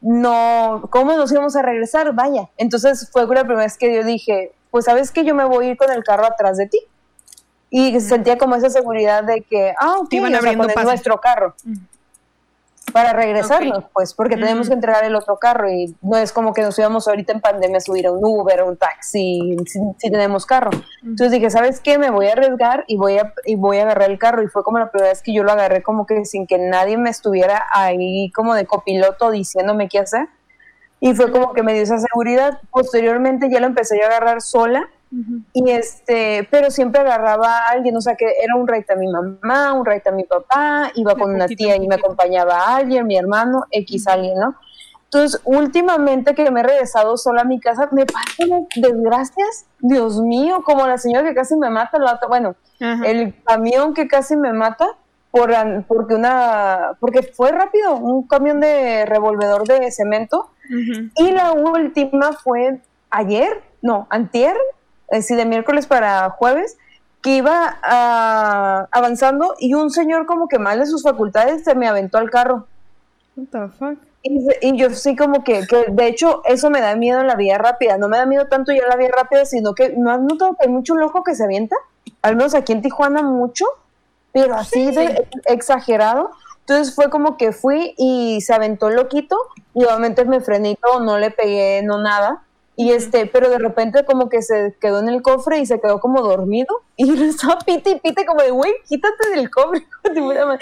no, ¿cómo nos íbamos a regresar? Vaya. Entonces fue la primera vez que yo dije, pues sabes que yo me voy a ir con el carro atrás de ti. Y sentía como esa seguridad de que, ah, ok, Te iban o sea, con nuestro carro. Para regresarnos, pues, porque tenemos que entregar el otro carro y no es como que nos íbamos ahorita en pandemia a subir a un Uber o un taxi si, si tenemos carro. Entonces dije, ¿sabes qué? Me voy a arriesgar y voy a, y voy a agarrar el carro y fue como la primera vez que yo lo agarré como que sin que nadie me estuviera ahí como de copiloto diciéndome qué hacer. Y fue como que me dio esa seguridad. Posteriormente ya lo empecé yo a agarrar sola Y este, pero siempre agarraba a alguien, o sea que era un raite a mi mamá, un raite a mi papá, iba con una tía y me acompañaba a alguien, mi hermano, X alguien, ¿no? Entonces, últimamente que me he regresado sola a mi casa, me pasan desgracias, Dios mío, como la señora que casi me mata, la bueno, el camión que casi me mata por, porque una, porque fue rápido, un camión de revolvedor de cemento, Ujú. y la última fue ayer, no, antier, es decir, de miércoles para jueves, que iba ah, avanzando y un señor como que mal de sus facultades se me aventó al carro. What the fuck? Y, y yo sí como que, que, de hecho, eso me da miedo en la vía rápida. No me da miedo tanto ya la vía rápida, sino que no has notado que hay mucho loco que se avienta. Al menos aquí en Tijuana mucho, pero así de exagerado. Entonces fue como que fui y se aventó el loquito y obviamente me frené y todo, no le pegué, no nada. Y este, pero de repente como que se quedó en el cofre y se quedó como dormido y estaba pite y pite como de, güey, quítate del cofre. Luego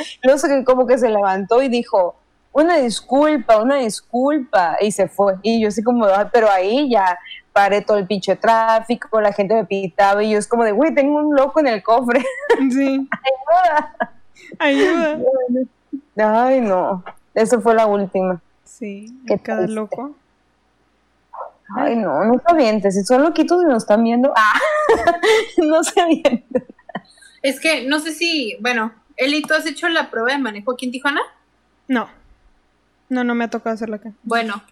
como que se levantó y dijo, una disculpa, una disculpa, y se fue. Y yo así como, "Ah", pero ahí ya paré todo el pinche tráfico, la gente me pitaba y yo es como de, güey, tengo un loco en el cofre. Sí. Ayuda. Ay, no, eso fue la última. Sí, cada loco. Ay, no, no se avienten, si son loquitos y nos están viendo, ah, no se avienten. Es que no sé si, bueno, Eli, ¿tú has hecho la prueba de manejo aquí en Tijuana? No. No, no me ha tocado hacerla acá. Bueno.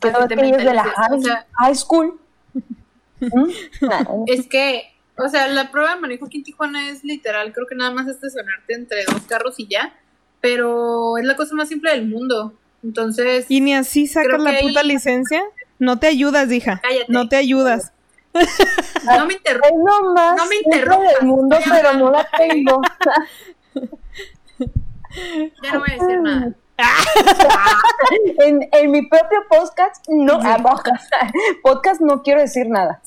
Pero que es de la mentalizas, o high, sea, high school. ¿Mm? Es que, o sea, la prueba de manejo aquí en Tijuana es literal, creo que nada más estacionarte entre dos carros y ya, pero es la cosa más simple del mundo. Entonces, Y ni así sacas la puta ahí- licencia. No te ayudas, hija. Cállate. No te ayudas. no me interrumpas. Lo más No me interrumpas, del mundo, pero no la tengo. Ya no voy a decir nada. en, en mi propio podcast, no, ah, podcast, podcast no quiero decir nada.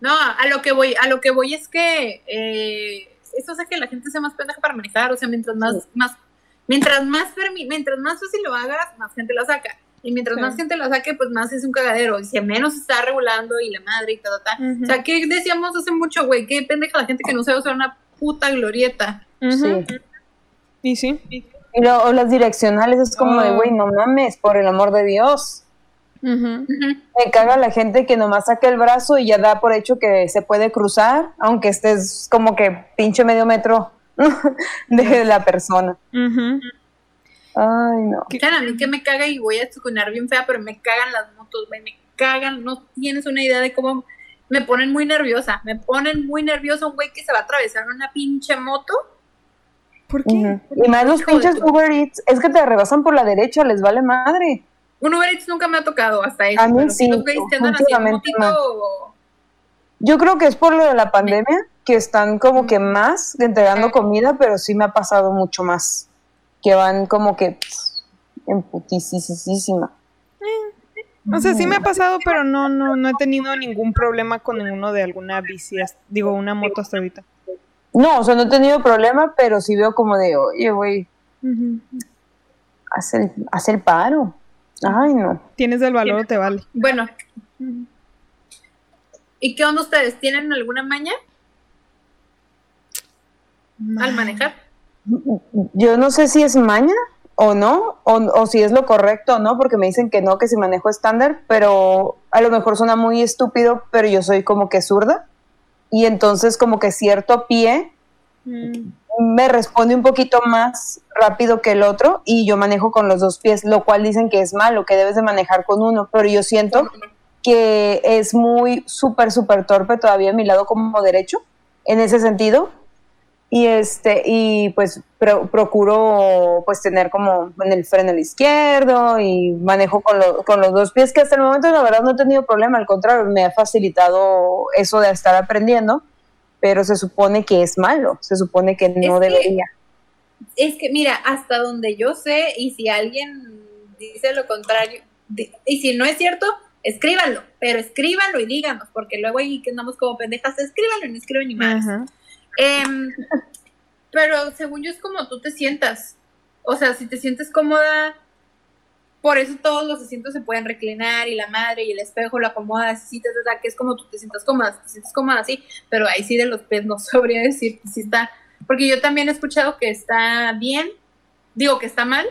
No, a lo que voy, a lo que voy es que eh, eso hace que la gente sea más pendeja para manejar, o sea, mientras más, más, mientras más mientras más fácil lo hagas, más gente la saca. Y mientras Sí. más gente la saque, pues más es un cagadero. Y si menos se está regulando y la madre y tal, tal. O sea, ¿qué decíamos hace mucho, güey? Qué pendeja la gente que no sabe usar una puta glorieta. Sí. Y sí. Y lo- o las direccionales es como de, Ah. güey, no mames, por el amor de Dios. Ujú. Me caga la gente que nomás saca el brazo y ya da por hecho que se puede cruzar, aunque estés como que pinche medio metro de la persona. Ay, no. ¿Saben a mí que me caga y voy a sucunar bien fea, pero me cagan las motos, güey, me cagan, no tienes una idea de cómo me ponen muy nerviosa, me ponen muy nerviosa un güey que se va a atravesar una pinche moto. ¿Por qué? Y más los pinches Uber Eats, es que te rebasan por la derecha, les vale madre. Un Uber Eats nunca me ha tocado hasta eso. A mí sí, los. Yo creo que es por lo de la pandemia, que están como que más entregando comida, pero sí me ha pasado mucho más. Que van como que en putisísima. O sea, sí me ha pasado, pero no, no, no he tenido ningún problema con ninguno de alguna bici, digo, una moto hasta ahorita. No, o sea, no he tenido problema, pero sí veo como de, oye, güey, Ujú. haz el, haz el paro. Ay, no. Tienes el valor, te vale. Bueno. ¿y qué onda ustedes? ¿Tienen alguna maña al manejar? Yo no sé si es maña o no, o, o si es lo correcto o no, porque me dicen que no, que si manejo estándar, pero a lo mejor suena muy estúpido, pero yo soy como que zurda. Y entonces como que cierto pie Mm. me responde un poquito más rápido que el otro y yo manejo con los dos pies, lo cual dicen que es malo, que debes de manejar con uno, pero yo siento que es muy súper, súper torpe todavía mi lado como derecho en ese sentido. Y este, y pues pro- procuro pues tener como en el freno el izquierdo y manejo con, lo- con los dos pies, que hasta el momento la verdad no he tenido problema, al contrario, me ha facilitado eso de estar aprendiendo, pero se supone que es malo, se supone que no Es que- debería. Es que, mira, hasta donde yo sé, y si alguien dice lo contrario, y si no es cierto, escríbanlo, pero escríbanlo y díganos, porque luego ahí que andamos como pendejas, escríbanlo y no escriben ni más. Em, pero según yo es como tú te sientas. O sea, si te sientes cómoda, por eso todos los asientos se pueden reclinar y la madre y el espejo lo acomodas, así, ta, ta, que es como tú te sientas cómoda, te sientes cómoda así, pero ahí sí de los pies no sabría decir si está, porque yo también he escuchado que está bien, digo que está mal,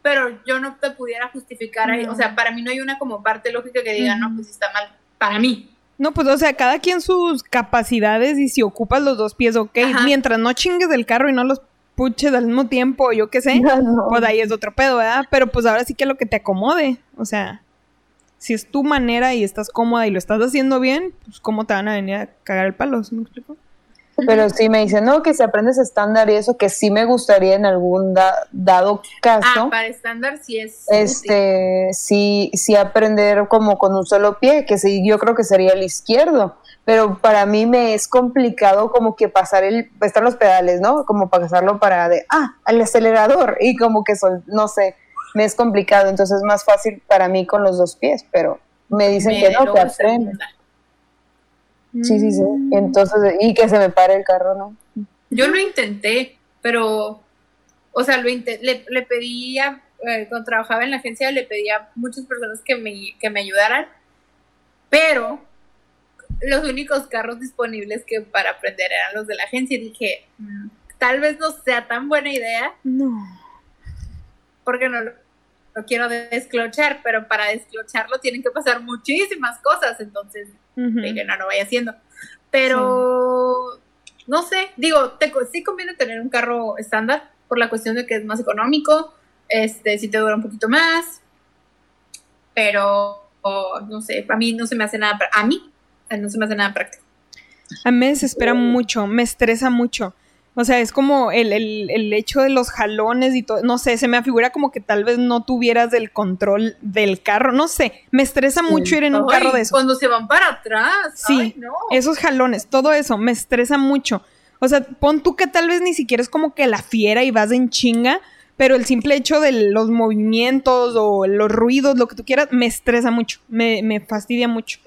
pero yo no te pudiera justificar ahí, o sea, para mí no hay una como parte lógica que diga, no, pues está mal, para mí. No, pues, o sea, cada quien sus capacidades y si ocupas los dos pies, ok. Ajá. Mientras no chingues del carro y no los puches al mismo tiempo, yo qué sé, No. pues ahí es otro pedo, ¿verdad? Pero pues ahora sí que lo que te acomode, o sea, si es tu manera y estás cómoda y lo estás haciendo bien, pues cómo te van a venir a cagar el palo, ¿sí me explico? Pero sí me dicen, no, que si aprendes estándar y eso, que sí me gustaría en algún da- dado caso. Ah, para estándar sí es. útil. este sí sí aprender como con un solo pie que sí yo creo que sería el izquierdo pero para mí me es complicado como que pasar el estar los pedales no como pasarlo para de ah al acelerador y como que sol, no sé me es complicado entonces es más fácil para mí con los dos pies pero me dicen Me que no, que aprende. Sí, sí, sí. Mm. Entonces, y que se me pare el carro, ¿no? Yo lo intenté, pero, o sea, lo le, le pedía, eh, cuando trabajaba en la agencia, le pedía a muchas personas que me, que me ayudaran, pero los únicos carros disponibles que para aprender eran los de la agencia y dije, "Mm, tal vez no sea tan buena idea No. porque no lo, lo quiero desclochar, pero para desclocharlo tienen que pasar muchísimas cosas, entonces Dije, no, no vaya haciendo. Pero, no sé, digo, te, sí conviene tener un carro estándar por la cuestión de que es más económico, este, sí te dura un poquito más, pero, no sé, a mí no se me hace nada, a mí no se me hace nada práctico. A mí me desespera mucho, me estresa mucho. O sea, es como el, el, el hecho de los jalones y todo. No sé, se me afigura como que tal vez no tuvieras el control del carro. No sé, me estresa mucho ir en un Ay, carro de esos. Cuando se van para atrás, Sí, ay, no. esos jalones, todo eso, me estresa mucho. O sea, pon tú que tal vez ni siquiera es como que la fiera y vas en chinga, pero el simple hecho de los movimientos o los ruidos, lo que tú quieras, me estresa mucho, me, me fastidia mucho.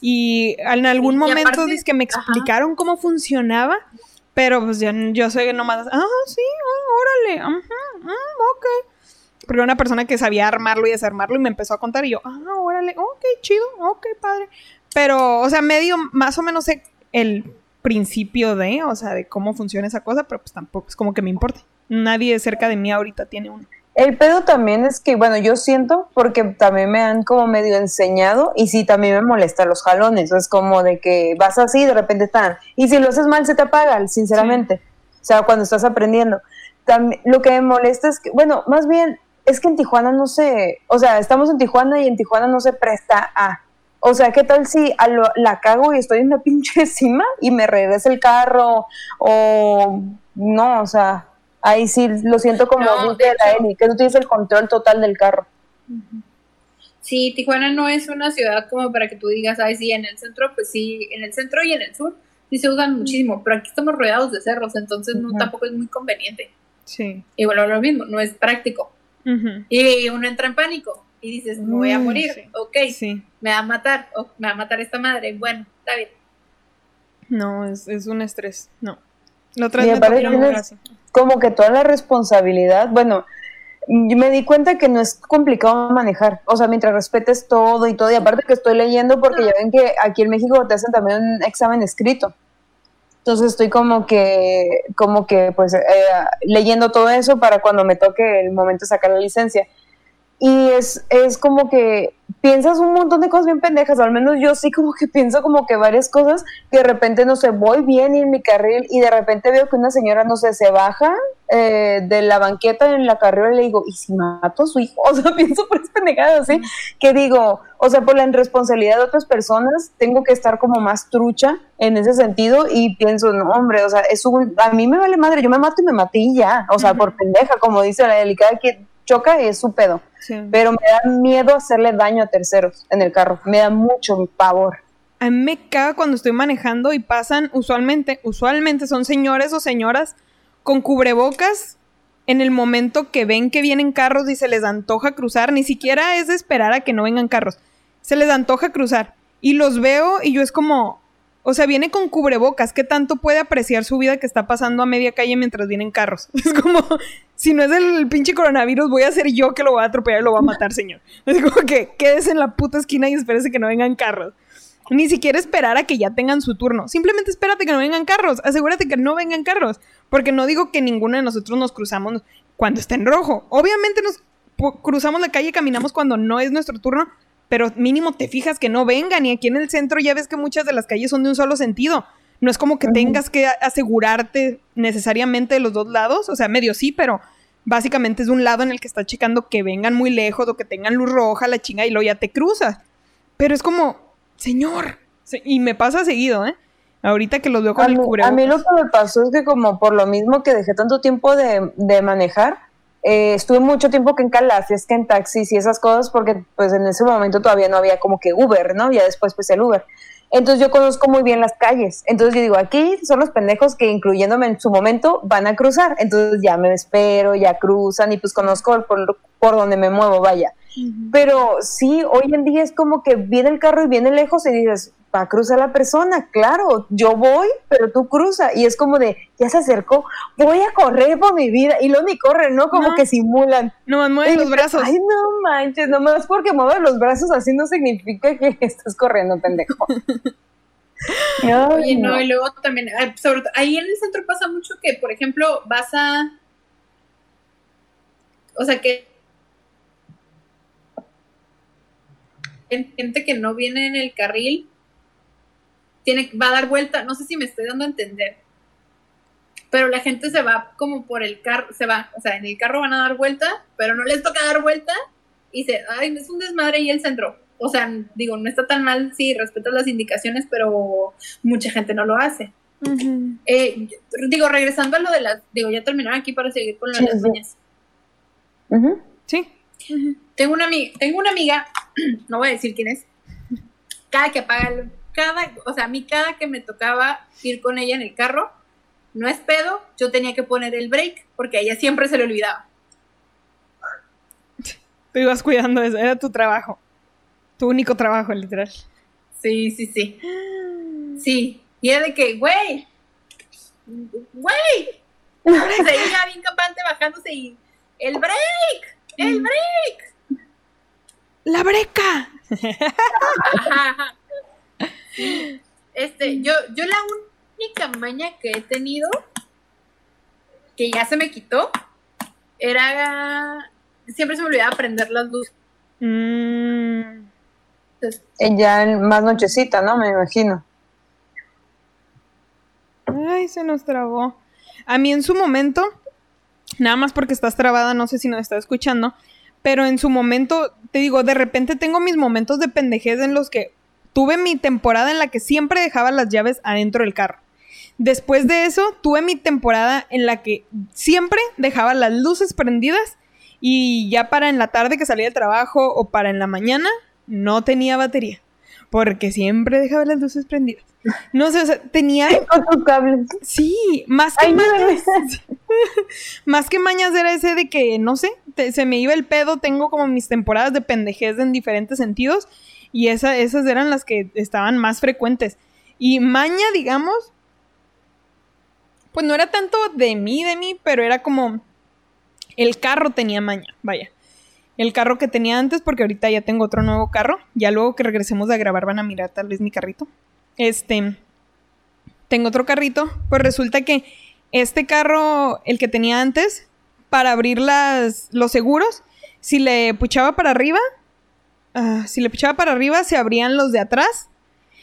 Y en algún Y momento aparte- dice que me ajá. explicaron cómo funcionaba, pero pues yo, yo soy nomás, ah, sí, ah, órale, ajá, ah, ok. Porque una persona que sabía armarlo y desarmarlo y me empezó a contar y yo, ah, órale, ok, chido, ok, padre. Pero, o sea, medio, más o menos sé el principio de, o sea, de cómo funciona esa cosa, pero pues tampoco es como que me importe. Nadie cerca de mí ahorita tiene uno. El pedo también es que, bueno, yo siento, porque también me han como medio enseñado, y sí, también me molesta los jalones, es como de que vas así y de repente están, y si lo haces mal se te apaga, sinceramente, o sea, cuando estás aprendiendo. También, lo que me molesta es que, bueno, más bien, es que en Tijuana no se, o sea, estamos en Tijuana y en Tijuana no se presta a, o sea, ¿qué tal si a lo- la cago y estoy en la pinche encima y me regresa el carro? O no, o sea, ahí sí lo siento como No, de la hecho- Eli, que tú tienes el control total del carro. Sí, Tijuana no es una ciudad como para que tú digas, ay, sí, en el centro, pues sí, en el centro y en el sur sí se usan muchísimo, pero aquí estamos rodeados de cerros, entonces no tampoco es muy conveniente. Sí. Y bueno, lo mismo, no es práctico. Y uno entra en pánico y dices, me voy a Mm, morir, sí. ok, Sí. me va a matar, me va a matar esta madre, bueno, está bien. No, es, es un estrés. No. La otra Y Como que toda la responsabilidad, bueno, me di cuenta que no es complicado manejar, o sea, mientras respetes todo y todo, y aparte que estoy leyendo porque ya ven que aquí en México te hacen también un examen escrito. Entonces estoy como que, como que, pues, eh, leyendo todo eso para cuando me toque el momento de sacar la licencia. Y es, es como que piensas un montón de cosas bien pendejas, al menos yo sí como que pienso como que varias cosas que de repente, no sé, voy bien en mi carril y de repente veo que una señora, no sé, se baja eh, de la banqueta en la carrera y le digo, ¿y si mato a su hijo? O sea, pienso por pendejadas, ¿sí? Que digo, o sea, por la irresponsabilidad de otras personas, tengo que estar como más trucha en ese sentido y pienso, no, hombre, o sea, es un, a mí me vale madre, yo me mato y me maté y ya, o sea, por pendeja, como dice la delicada que choca es su pedo Sí. pero me da miedo hacerle daño a terceros en el carro. Me da mucho pavor. A mí me caga cuando estoy manejando y pasan usualmente, usualmente son señores o señoras con cubrebocas en el momento que ven que vienen carros y se les antoja cruzar, ni siquiera es de esperar a que no vengan carros, se les antoja cruzar y los veo y yo es como, o sea, viene con cubrebocas, ¿qué tanto puede apreciar su vida que está pasando a media calle mientras vienen carros? Es como, si no es el pinche coronavirus, voy a ser yo que lo voy a atropellar y lo voy a matar, señor. Es como que quédese en la puta esquina y espérese que no vengan carros. Ni siquiera esperar a que ya tengan su turno. Simplemente espérate que no vengan carros. Asegúrate que no vengan carros. Porque no digo que ninguno de nosotros nos cruzamos cuando está en rojo. Obviamente nos cruzamos la calle caminamos cuando no es nuestro turno. Pero mínimo te fijas que no vengan. Y aquí en el centro ya ves que muchas de las calles son de un solo sentido. No es como que tengas que asegurarte necesariamente de los dos lados. O sea, medio sí, pero básicamente es un lado en el que estás checando que vengan muy lejos o que tengan luz roja, la chinga, y luego ya te cruzas. Pero es como, señor. Se- Y me pasa seguido, ¿eh? Ahorita que los veo con A el mí, a mí lo que me pasó es que como por lo mismo que dejé tanto tiempo de, de manejar, eh, estuve mucho tiempo que en Calafias, que en taxis y esas cosas, porque pues en ese momento todavía no había como que Uber, ¿no? Ya después pues el Uber. Entonces yo conozco muy bien las calles. Entonces yo digo, aquí son los pendejos que incluyéndome en su momento van a cruzar. Entonces ya me espero, ya cruzan y pues conozco por, por donde me muevo, vaya. Pero sí, hoy en día es como que viene el carro y viene lejos y dices, va a cruzar la persona, claro, yo voy, pero tú cruza. Y es como de, ya se acercó, voy a correr por mi vida. Y luego ni corren, ¿no? Como No. que simulan. No, mueve Y los brazos. Ay, no manches, nomás porque mueves los brazos así no significa que estás corriendo, pendejo. Ay, Oye, no, no. y luego también, ah, sobre todo, ahí en el centro pasa mucho que, por ejemplo, vas a. O sea, que. Gente que no viene en el carril tiene, va a dar vuelta. No sé si me estoy dando a entender. Pero la gente se va como por el carro, se va, o sea, en el carro van a dar vuelta, pero no les toca dar vuelta y se, ay, es un desmadre y el centro. O sea, digo, no está tan mal si respetas las indicaciones, pero mucha gente no lo hace. Ujú. Eh, digo, regresando a lo de las, digo, ya terminaron aquí para seguir con lo de Sí, las sí. uñas. Ujú. Sí. Ujú. Tengo una tengo una amiga, no voy a decir quién es, cada que apaga, el- cada, o sea, a mí cada que me tocaba ir con ella en el carro, no es pedo, yo tenía que poner el break porque a ella siempre se le olvidaba. Tú ibas cuidando eso, era tu trabajo. Tu único trabajo, literal. Sí, sí, sí. Sí. Y era de que, güey, güey. Sea, ella bien campante bajándose y el break, el break. ¡La breca! Sí. Este, yo, yo la única maña que he tenido, que ya se me quitó, era. Siempre se me olvidaba prender las luces. Mm, Eh, Ya en más nochecita, ¿no? Me imagino. Ay, se nos trabó. A mí en su momento, nada más porque estás trabada, no sé si nos está escuchando, pero en su momento, te digo, de repente tengo mis momentos de pendejez en los que tuve mi temporada en la que siempre dejaba las llaves adentro del carro. Después de eso, tuve mi temporada en la que siempre dejaba las luces prendidas y ya para en la tarde que salía del trabajo o para en la mañana, no tenía batería. Porque siempre dejaba las luces prendidas. No sé, o sea, tenía Con cables. Sí, más que Ayúdame. mañas. más que mañas era ese de que, no sé, te- se me iba el pedo, tengo como mis temporadas de pendejez en diferentes sentidos y esa- esas eran las que estaban más frecuentes. Y maña, digamos, pues no era tanto de mí, de mí, pero era como el carro tenía maña, vaya. El carro que tenía antes, porque ahorita ya tengo otro nuevo carro. Ya luego que regresemos a grabar van a mirar tal vez mi carrito. Este, tengo otro carrito, pues resulta que este carro, el que tenía antes, para abrir las, los seguros, si le puchaba para arriba, ah, si le puchaba para arriba, se abrían los de atrás.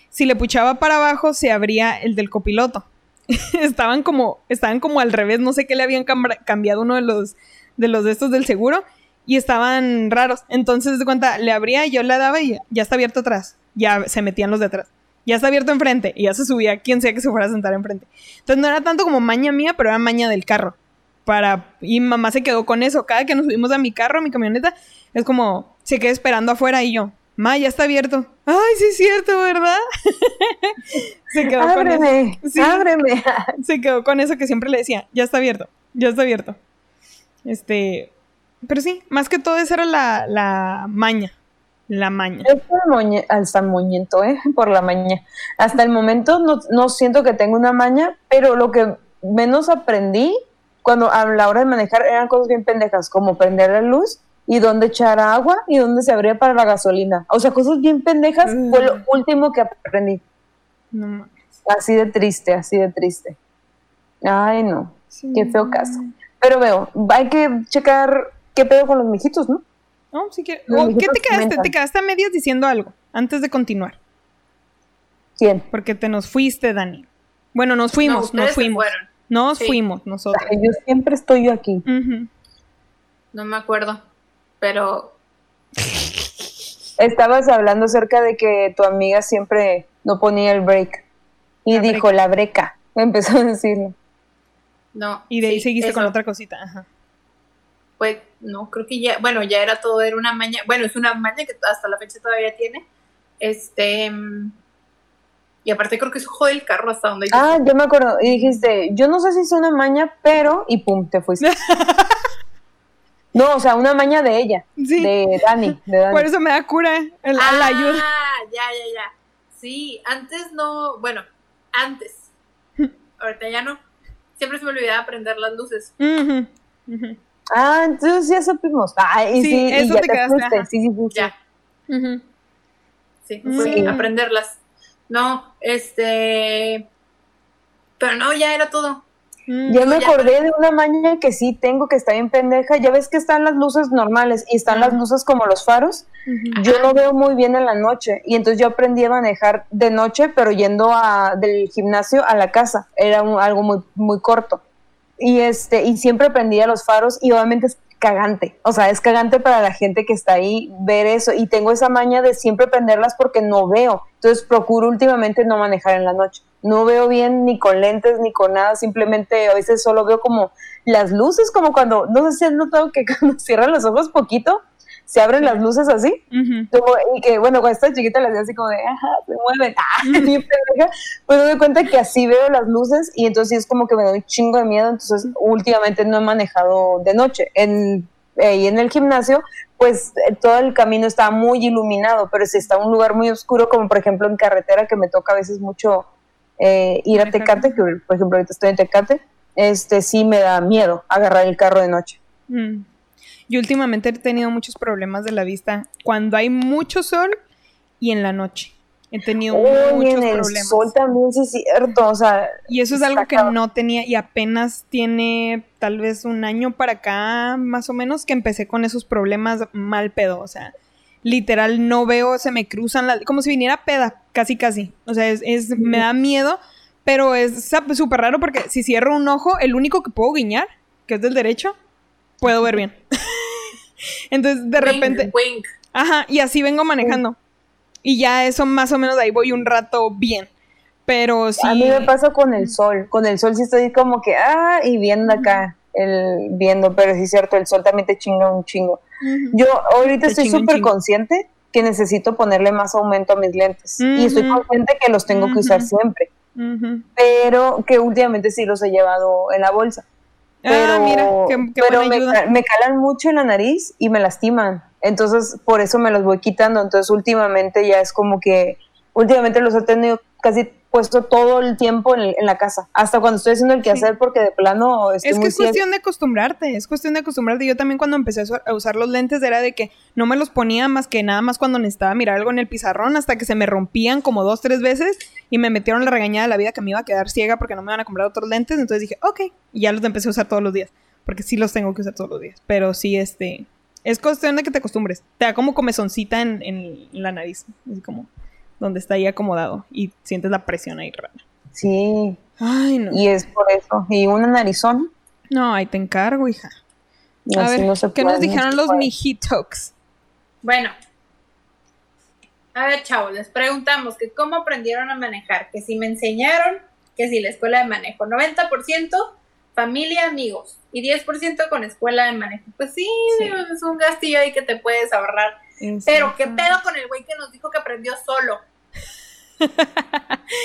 Si le puchaba para abajo, se abría el del copiloto. estaban como, estaban como al revés, no sé qué le habían cambiado uno de los, de los de estos del seguro y estaban raros. Entonces, de cuenta, le abría yo le daba y ya está abierto atrás. Ya se metían los de atrás. Ya está abierto enfrente y ya se subía quien sea que se fuera a sentar enfrente. Entonces no era tanto como maña mía, pero era maña del carro. Para, y mamá se quedó con eso. Cada que nos subimos a mi carro, a mi camioneta, es como, se queda esperando afuera y yo, ma, ya está abierto. Ay, sí es cierto, ¿verdad? se quedó con eso. Ábreme, Sí. ábreme. Se quedó con eso que siempre le decía, ya está abierto, ya está abierto. Este, pero sí, más que todo esa era la, la maña, la maña. Moñe- hasta moñento, ¿eh? Por la maña. Hasta el momento no, no siento que tenga una maña, pero lo que menos aprendí cuando a la hora de manejar eran cosas bien pendejas, como prender la luz y dónde echar agua y dónde se abría para la gasolina. O sea, cosas bien pendejas fue lo último que aprendí. No mames. Así de triste, así de triste. Ay, no. Sí. Qué feo caso. Pero veo, hay que checar qué pedo con los mijitos, ¿no? No, si quieres. Oh, ¿Qué te quedaste? Te quedaste a medias diciendo algo antes de continuar. ¿Quién? Porque te nos fuiste, Dani. Bueno, nos fuimos, no, nos fuimos. Nos Sí. fuimos nosotros. Yo siempre estoy aquí. Ujú. No me acuerdo. Pero Estabas hablando acerca de que tu amiga siempre no ponía el break. Y La dijo la breca. Empezó a decirlo. no. Y de ahí sí, seguiste eso. con otra cosita. Ajá. Pues no, creo que ya, bueno, ya era todo, era una maña, bueno, es una maña que hasta la fecha todavía tiene. Este, y aparte creo que eso jode el carro hasta donde Ah, yo me acuerdo. Y dijiste, yo no sé si es una maña, pero. Y pum, te fuiste. No, o sea, una maña de ella, Sí. de Dani, de Dani. Por eso me da cura el- ah, la ayuda. ya, ya, ya. Sí, antes no, bueno, antes. Ahorita ya no. Siempre se me olvidaba prender las luces. Ah, entonces ya supimos. Ah, y Sí, sí, y eso ya te quedaste. Sí, sí, sí. Ya, sí, Mm. fue Sí. a prenderlas. No, este. Pero no, ya era todo. Mm, Ya me ya. acordé de una maña que sí tengo que está bien pendeja. Ya ves que están las luces normales y están las luces como los faros. Yo no veo muy bien en la noche y entonces yo aprendí a manejar de noche, pero yendo a, del gimnasio a la casa. Era un- algo muy, muy corto. Y este y siempre prendía los faros y obviamente es cagante. O sea, es cagante para la gente que está ahí ver eso. Y tengo esa maña de siempre prenderlas porque no veo. Entonces procuro últimamente no manejar en la noche. No veo bien ni con lentes ni con nada. Simplemente a veces solo veo como las luces, como cuando, no sé si has notado que cuando cierran los ojos poquito, se abren las luces así. Como- y que bueno, cuando estaba chiquita las hacía así como de, ajá, se mueven, ah. Pues me doy cuenta que así veo las luces y entonces sí es como que me doy un chingo de miedo. Entonces, últimamente no he manejado de noche. En, eh, y en el gimnasio, pues eh, todo el camino está muy iluminado, pero si está un lugar muy oscuro, como por ejemplo en carretera, que me toca a veces mucho eh, ir a. Tecate, que por ejemplo ahorita estoy en Tecate, este sí me da miedo agarrar el carro de noche. Mm. Yo últimamente he tenido muchos problemas de la vista cuando hay mucho sol y en la noche. He tenido Uy, muchos en el problemas. sol también sí es cierto, o sea, Y eso es algo que no tenía y apenas tiene tal vez un año para acá, más o menos, que empecé con esos problemas mal pedo. O sea, literal no veo, se me cruzan las... Como si viniera peda, casi casi. O sea, es, es- me da miedo, pero es súper raro porque si cierro un ojo, el único que puedo guiñar, que es del derecho, puedo ver bien. Entonces, de Wink, repente... wink. Ajá, y así vengo manejando. Y ya eso más o menos ahí voy un rato bien. Pero sí... A mí me pasa con el sol. Con el sol sí estoy como que, ah, y viendo acá, el viendo, pero sí es cierto, el sol también te chinga un chingo. Yo ahorita Te estoy súper consciente que necesito ponerle más aumento a mis lentes. Y estoy consciente que los tengo que usar siempre, pero que últimamente sí los he llevado en la bolsa. Pero, ah, mira, qué, qué pero buena me, ayuda. me calan mucho en la nariz y me lastiman. Entonces, por eso me los voy quitando. Entonces, últimamente ya es como que, últimamente los he tenido casi puesto todo el tiempo en, el- en la casa. Hasta cuando estoy haciendo el quehacer, porque de plano estoy Es que muy es cuestión de acostumbrarte, es cuestión de acostumbrarte. Yo también cuando empecé a usar- a usar los lentes era de que no me los ponía más que nada más cuando necesitaba mirar algo en el pizarrón hasta que se me rompían como dos, tres veces y me metieron la regañada de la vida que me iba a quedar ciega porque no me iban a comprar otros lentes. Entonces dije, ok, y ya los empecé a usar todos los días, porque sí los tengo que usar todos los días. Pero sí, este, es cuestión de que te acostumbres. Te da como comezoncita en, en la nariz, así como donde está ahí acomodado y sientes la presión ahí rara. Sí, Ay, no. y es por eso. Y una narizona. No, ahí te encargo, hija. y A ver, no ¿qué nos no dijeron los puede. mijitos? Bueno. A ver, chavos, les preguntamos que cómo aprendieron a manejar, que si me enseñaron, que si la escuela de manejo. 90% familia, amigos y 10% con escuela de manejo. Pues sí, Sí. es un gastillo ahí que te puedes ahorrar. Pero qué pedo con el güey que nos dijo que aprendió solo.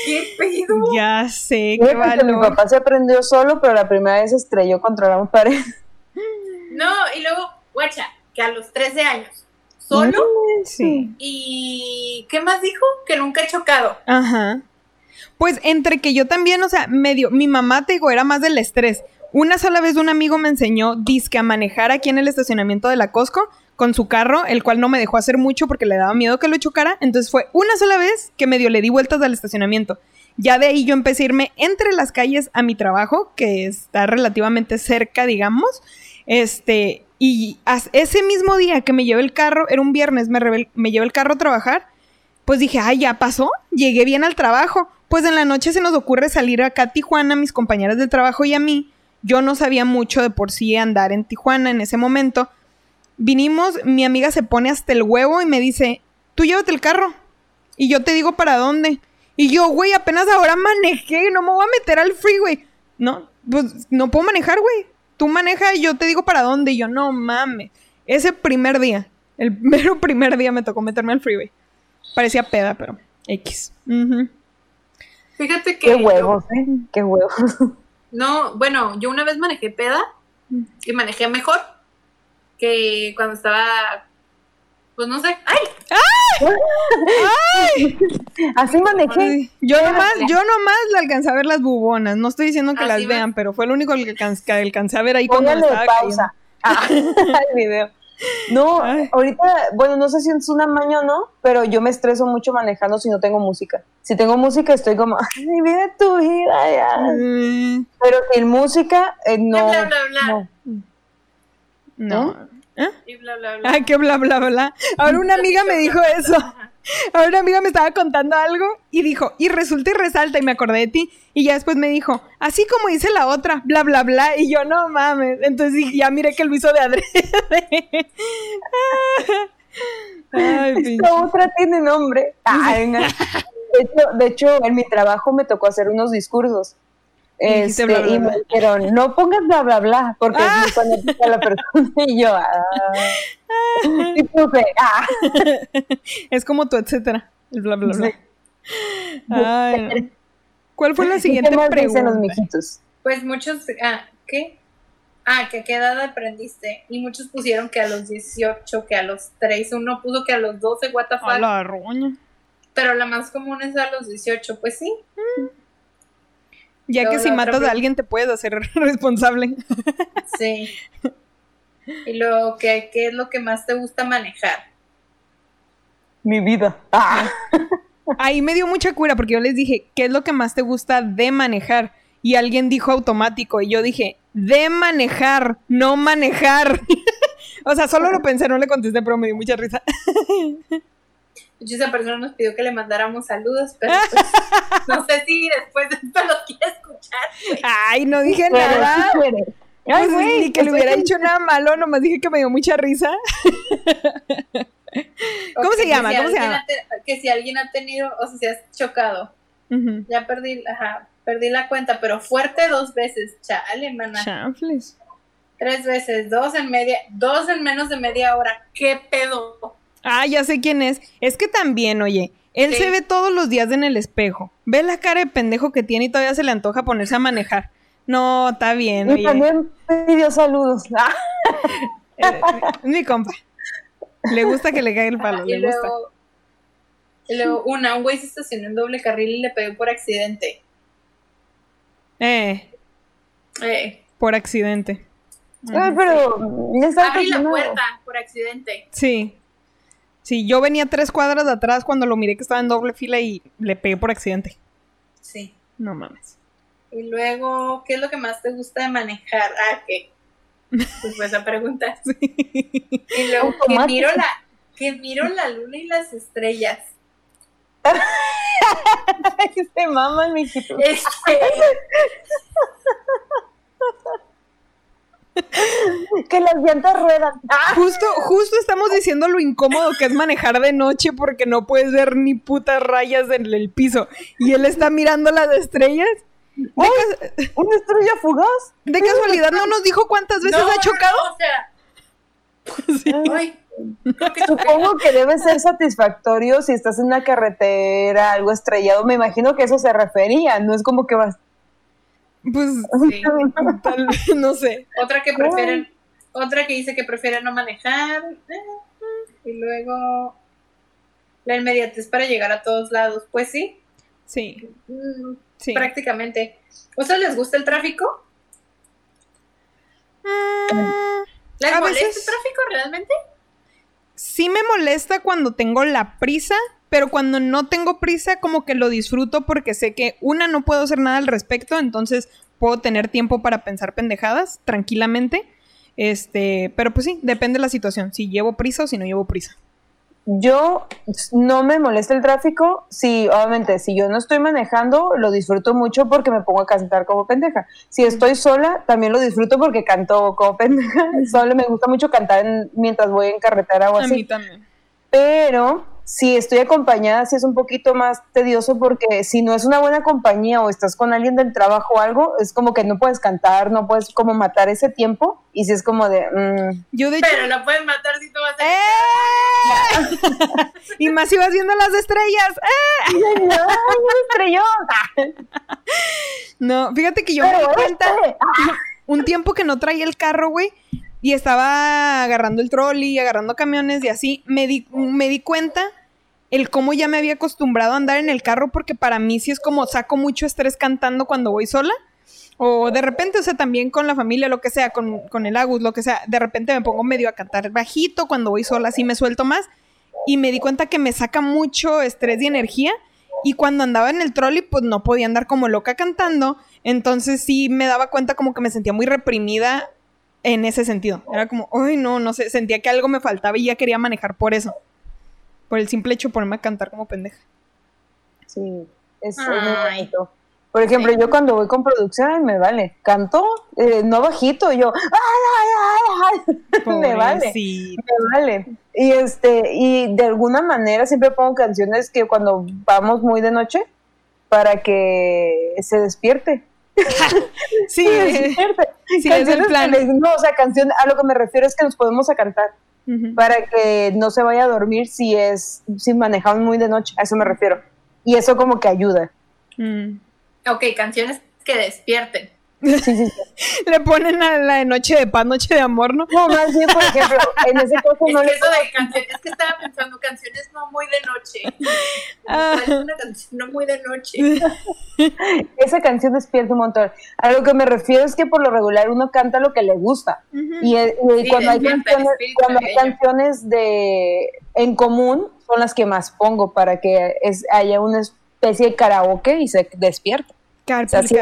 ¿Qué pedo? Ya sé, qué mi papá se aprendió solo, pero la primera vez se estrelló contra la pared. No, y luego, guacha, que a los 13 años, solo. Sí. ¿Y qué más dijo? Que nunca he chocado. Ajá. Pues entre que yo también, o sea, medio, mi mamá, te digo, era más del estrés. Una sola vez un amigo me enseñó disque a manejar aquí en el estacionamiento de la Costco con su carro, el cual no me dejó hacer mucho porque le daba miedo que lo chocara. Entonces fue una sola vez que medio le di vueltas al estacionamiento. Ya de ahí yo empecé a irme entre las calles a mi trabajo, que está relativamente cerca, digamos. Este, y ese mismo día que me llevé el carro, era un viernes, me, me llevé el carro a trabajar, pues dije, ay, ya pasó, llegué bien al trabajo. Pues en la noche se nos ocurre salir acá a Tijuana, mis compañeras del trabajo y a mí. Yo no sabía mucho de por sí andar en Tijuana en ese momento. Vinimos, mi amiga se pone hasta el huevo y me dice, tú llévate el carro. Y yo te digo para dónde. Y yo, güey, apenas ahora manejé, no me voy a meter al freeway. No, pues no puedo manejar, güey. Tú maneja y yo te digo para dónde. Y yo, no mames. Ese primer día, el mero primer día me tocó meterme al freeway. Parecía peda, pero X. Fíjate que. Qué huevos, ¿eh? Qué huevos. No, bueno, yo una vez manejé peda y manejé mejor. Que cuando estaba, pues no sé, ¡ay! Así manejé. Ay, Yo nomás, yo nomás le alcancé a ver las bubonas. No estoy diciendo que Así las va. vean, pero fue lo único que alcancé a ver ahí cuando Póngale estaba pausa Ah, video. No, Ay. ahorita, bueno, no sé si es una maña o no, pero yo me estreso mucho manejando si no tengo música. Si tengo música, estoy como, ay, vive tu vida ya. Mm, Pero sin música, eh, no. bla, bla, bla. no. No. ¿Eh? Y bla, bla, bla. Ay, qué bla, bla, bla. Ahora una amiga me dijo eso. Ahora una amiga me estaba contando algo y dijo, y resulta y resalta, y me acordé de ti. Y ya después me dijo, así como dice la otra, bla, bla, bla. Y yo, no mames. Entonces dije, ya miré que lo hizo de adrede. Ay, pinche. Esta otra tiene nombre. Ay, no. De hecho, de hecho, en mi trabajo me tocó hacer unos discursos. Este, bla, bla, y me dijeron, no pongas bla, bla, bla, porque Ah. es muy fanática la persona. Y yo, ah. Y puse, ah. Es como tu etcétera. El bla, bla, bla. Sí. Ay, no. ¿Cuál fue la siguiente ¿Qué dicen los pregunta? mijitos? Pues muchos, ah, ¿qué? Ah, que a qué edad aprendiste. Y muchos pusieron que a los 18, que a los 3, uno puso que a los 12, what the fuck. A la roña. Pero la más común es a los 18, pues sí. Ya Luego que si matas a alguien te puedes hacer responsable. Sí. y luego, ¿qué, ¿qué es lo que más te gusta manejar? Mi vida. Ah. Ahí me dio mucha cura porque yo les dije, ¿qué es lo que más te gusta de manejar? Y alguien dijo automático y yo dije, de manejar, no manejar. o sea, solo lo pensé, no le contesté, pero me dio mucha risa. De hecho, esa persona nos pidió que le mandáramos saludos, pero pues, no sé si después de esto lo quiere escuchar. Ay, no dije Pero nada. sí. Ay, Pues, güey, ni que le estoy hubiera dicho nada malo, nomás dije que me dio mucha risa. ¿Cómo se que llama? si ¿Cómo se llama? que si alguien ha tenido, o sea, si has chocado. Ya perdí, ajá, perdí la cuenta, pero fuerte dos veces. Chale, mana. Chanfles. Tres veces, dos en media, dos en menos de media hora. ¿Qué pedo? Ah, ya sé quién es. Es que también, oye, él Sí. se ve todos los días en el espejo. Ve la cara de pendejo que tiene y todavía se le antoja ponerse a manejar. No, está bien, Y oye. también pidió saludos. Ah. Eh, es mi compa. Le gusta que le caiga el palo, y le gusta. luego, y luego una, un güey se estacionó en doble carril y le pegó por accidente. Eh, Eh, por accidente. Ay, pero ya está abrí la puerta por accidente. Sí. Sí, yo venía tres cuadras de atrás cuando lo miré que estaba en doble fila y le pegué por accidente. Sí. No mames. Y luego, ¿qué es lo que más te gusta de manejar? Ah, ¿qué? Pues esa pregunta. Y luego, que miro la, que miro la luna y las estrellas. Se maman, mijito. Este, Que las llantas ruedan. Ah. Justo, justo estamos diciendo lo incómodo que es manejar de noche porque no puedes ver ni putas rayas en el piso. Y él está mirando las estrellas. Cas- Una estrella fugaz. de casualidad no nos dijo cuántas veces no, ha chocado. no, o sea, Sí. ay, creo que choqué. Supongo que debe ser satisfactorio si estás en una carretera, algo estrellado. Me imagino que eso se refería. No es como que vas. Pues Sí. tal vez, no sé. Otra que prefieren, otra que dice que prefiere no manejar. eh, Y luego la inmediatez para llegar a todos lados. Pues sí, Sí, mm, sí. prácticamente. ¿Ustedes les gusta el tráfico? Mm, ¿Les A molesta veces- el tráfico realmente? sí me molesta cuando tengo la prisa, pero cuando no tengo prisa como que lo disfruto porque sé que una no puedo hacer nada al respecto, entonces puedo tener tiempo para pensar pendejadas tranquilamente. Este, pero pues sí, depende de la situación, si llevo prisa o si no llevo prisa. Yo no me molesta el tráfico. Si, obviamente, si yo no estoy manejando, lo disfruto mucho porque me pongo a cantar como pendeja. Si estoy sola, también lo disfruto porque canto como pendeja. Solo me gusta mucho cantar en- mientras voy en carretera o A mí así. también. Pero si estoy acompañada, sí es un poquito más tedioso porque si no es una buena compañía o estás con alguien del trabajo o algo, es como que no puedes cantar, no puedes como matar ese tiempo. Y si es como de. mm, Yo de hecho... Pero la pueden matar si tú vas a... ¡Eh! y más si vas viendo las estrellas. ¡Eh! ¡Ay, no, estrellón! No, fíjate que yo me di Pero cuenta este, ah, un tiempo que no traía el carro, güey. Y estaba agarrando el trolley, agarrando camiones y así, me di, me di cuenta el cómo ya me había acostumbrado a andar en el carro porque para mí sí es como saco mucho estrés cantando cuando voy sola. O de repente, o sea, también con la familia, lo que sea, con, con el Agus, lo que sea, de repente me pongo medio a cantar bajito cuando voy sola, así me suelto más. Y me di cuenta que me saca mucho estrés y energía. Y cuando andaba en el trolley, pues no podía andar como loca cantando. Entonces sí me daba cuenta como que me sentía muy reprimida en ese sentido. Era como, ay, no, no sé, sentía que algo me faltaba y ya quería manejar por eso. Por el simple hecho de ponerme a cantar como pendeja. Sí, es, muy bonito. Por ejemplo, yo cuando voy con producción me vale, canto, eh, no bajito, yo, ¡ay, ay, ay, ay! me vale, me vale. Y este, y de alguna manera siempre pongo canciones que cuando vamos muy de noche, para que se despierte. Sí, despierte. sí, es el plan. les- no, o sea, canción, a lo que me refiero es que nos podemos a cantar para que no se vaya a dormir si es, si manejamos muy de noche, a eso me refiero. Y eso como que ayuda. Mm. Ok, canciones que despierten. Sí, sí, sí. Le ponen a la de noche de paz, noche de amor, ¿no? No, más bien, por ejemplo, en ese caso Es no le eso de canciones, es que estaba pensando canciones no muy de noche. Ah. ¿Cuál es una canción no muy de noche? esa canción despierta un montón. A lo que me refiero es que por lo regular uno canta lo que le gusta. Y, eh, y Sí, cuando, hay despierta canciones, cuando hay canciones de en común son las que más pongo para que es, haya una especie de karaoke y se despierte. Carpool sea, sí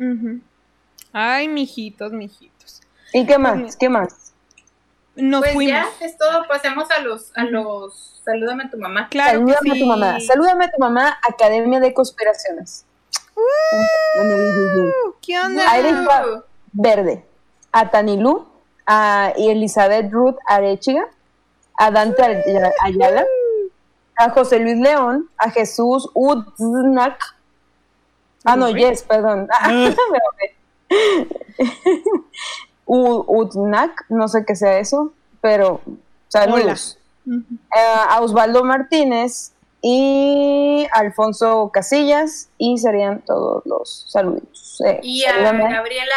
Ujú. Ay, mijitos, mijitos. ¿Y qué Pues más? ¿Qué más? Nos Pues fuimos. ya es todo, pasemos a los, a los, salúdame a tu mamá. Claro Salúdame a tu mamá. Salúdame a tu mamá, Academia de Conspiraciones. Uh, ¿Qué onda? Va. Verde. A Tanilú, a Elizabeth Ruth Arechiga, a Dante Ay- Ayala, a José Luis León, a Jesús Uznac. Ah, no, yes, perdón. Ah, me ahogué. U- Uznac, no sé qué sea eso, pero saludos. Eh, a Osvaldo Martínez y Alfonso Casillas y serían todos los saluditos. Eh, Y a salúdame. Gabriela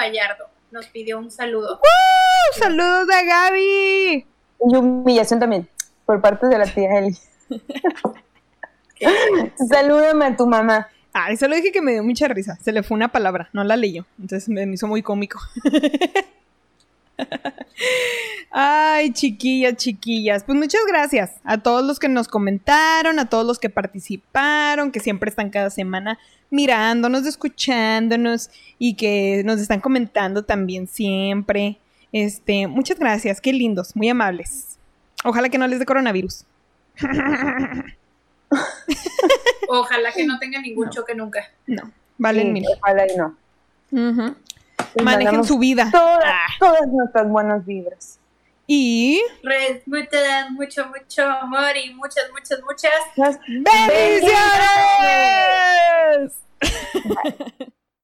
Vallardo nos pidió un saludo. ¡Uh! ¡Saludos a Gaby! Y humillación también, por parte de la tía Eli. Salúdame a tu mamá. Ay, solo dije que me dio mucha risa. Se le fue una palabra, no la leyó. Entonces me hizo muy cómico. Ay, chiquillas, chiquillas. Pues muchas gracias a todos los que nos comentaron, a todos los que participaron, que siempre están cada semana mirándonos, escuchándonos y que nos están comentando también siempre. Este, muchas gracias, qué lindos, muy amables. Ojalá que no les dé coronavirus. Ojalá que no tenga ningún choque nunca. No, valen Sí, mil. ojalá y no. Manejen su vida. Todas, Ah. todas nuestras buenas vibras. Y Red, mucho, mucho, mucho amor y muchas, muchas, muchas. Las- bendiciones.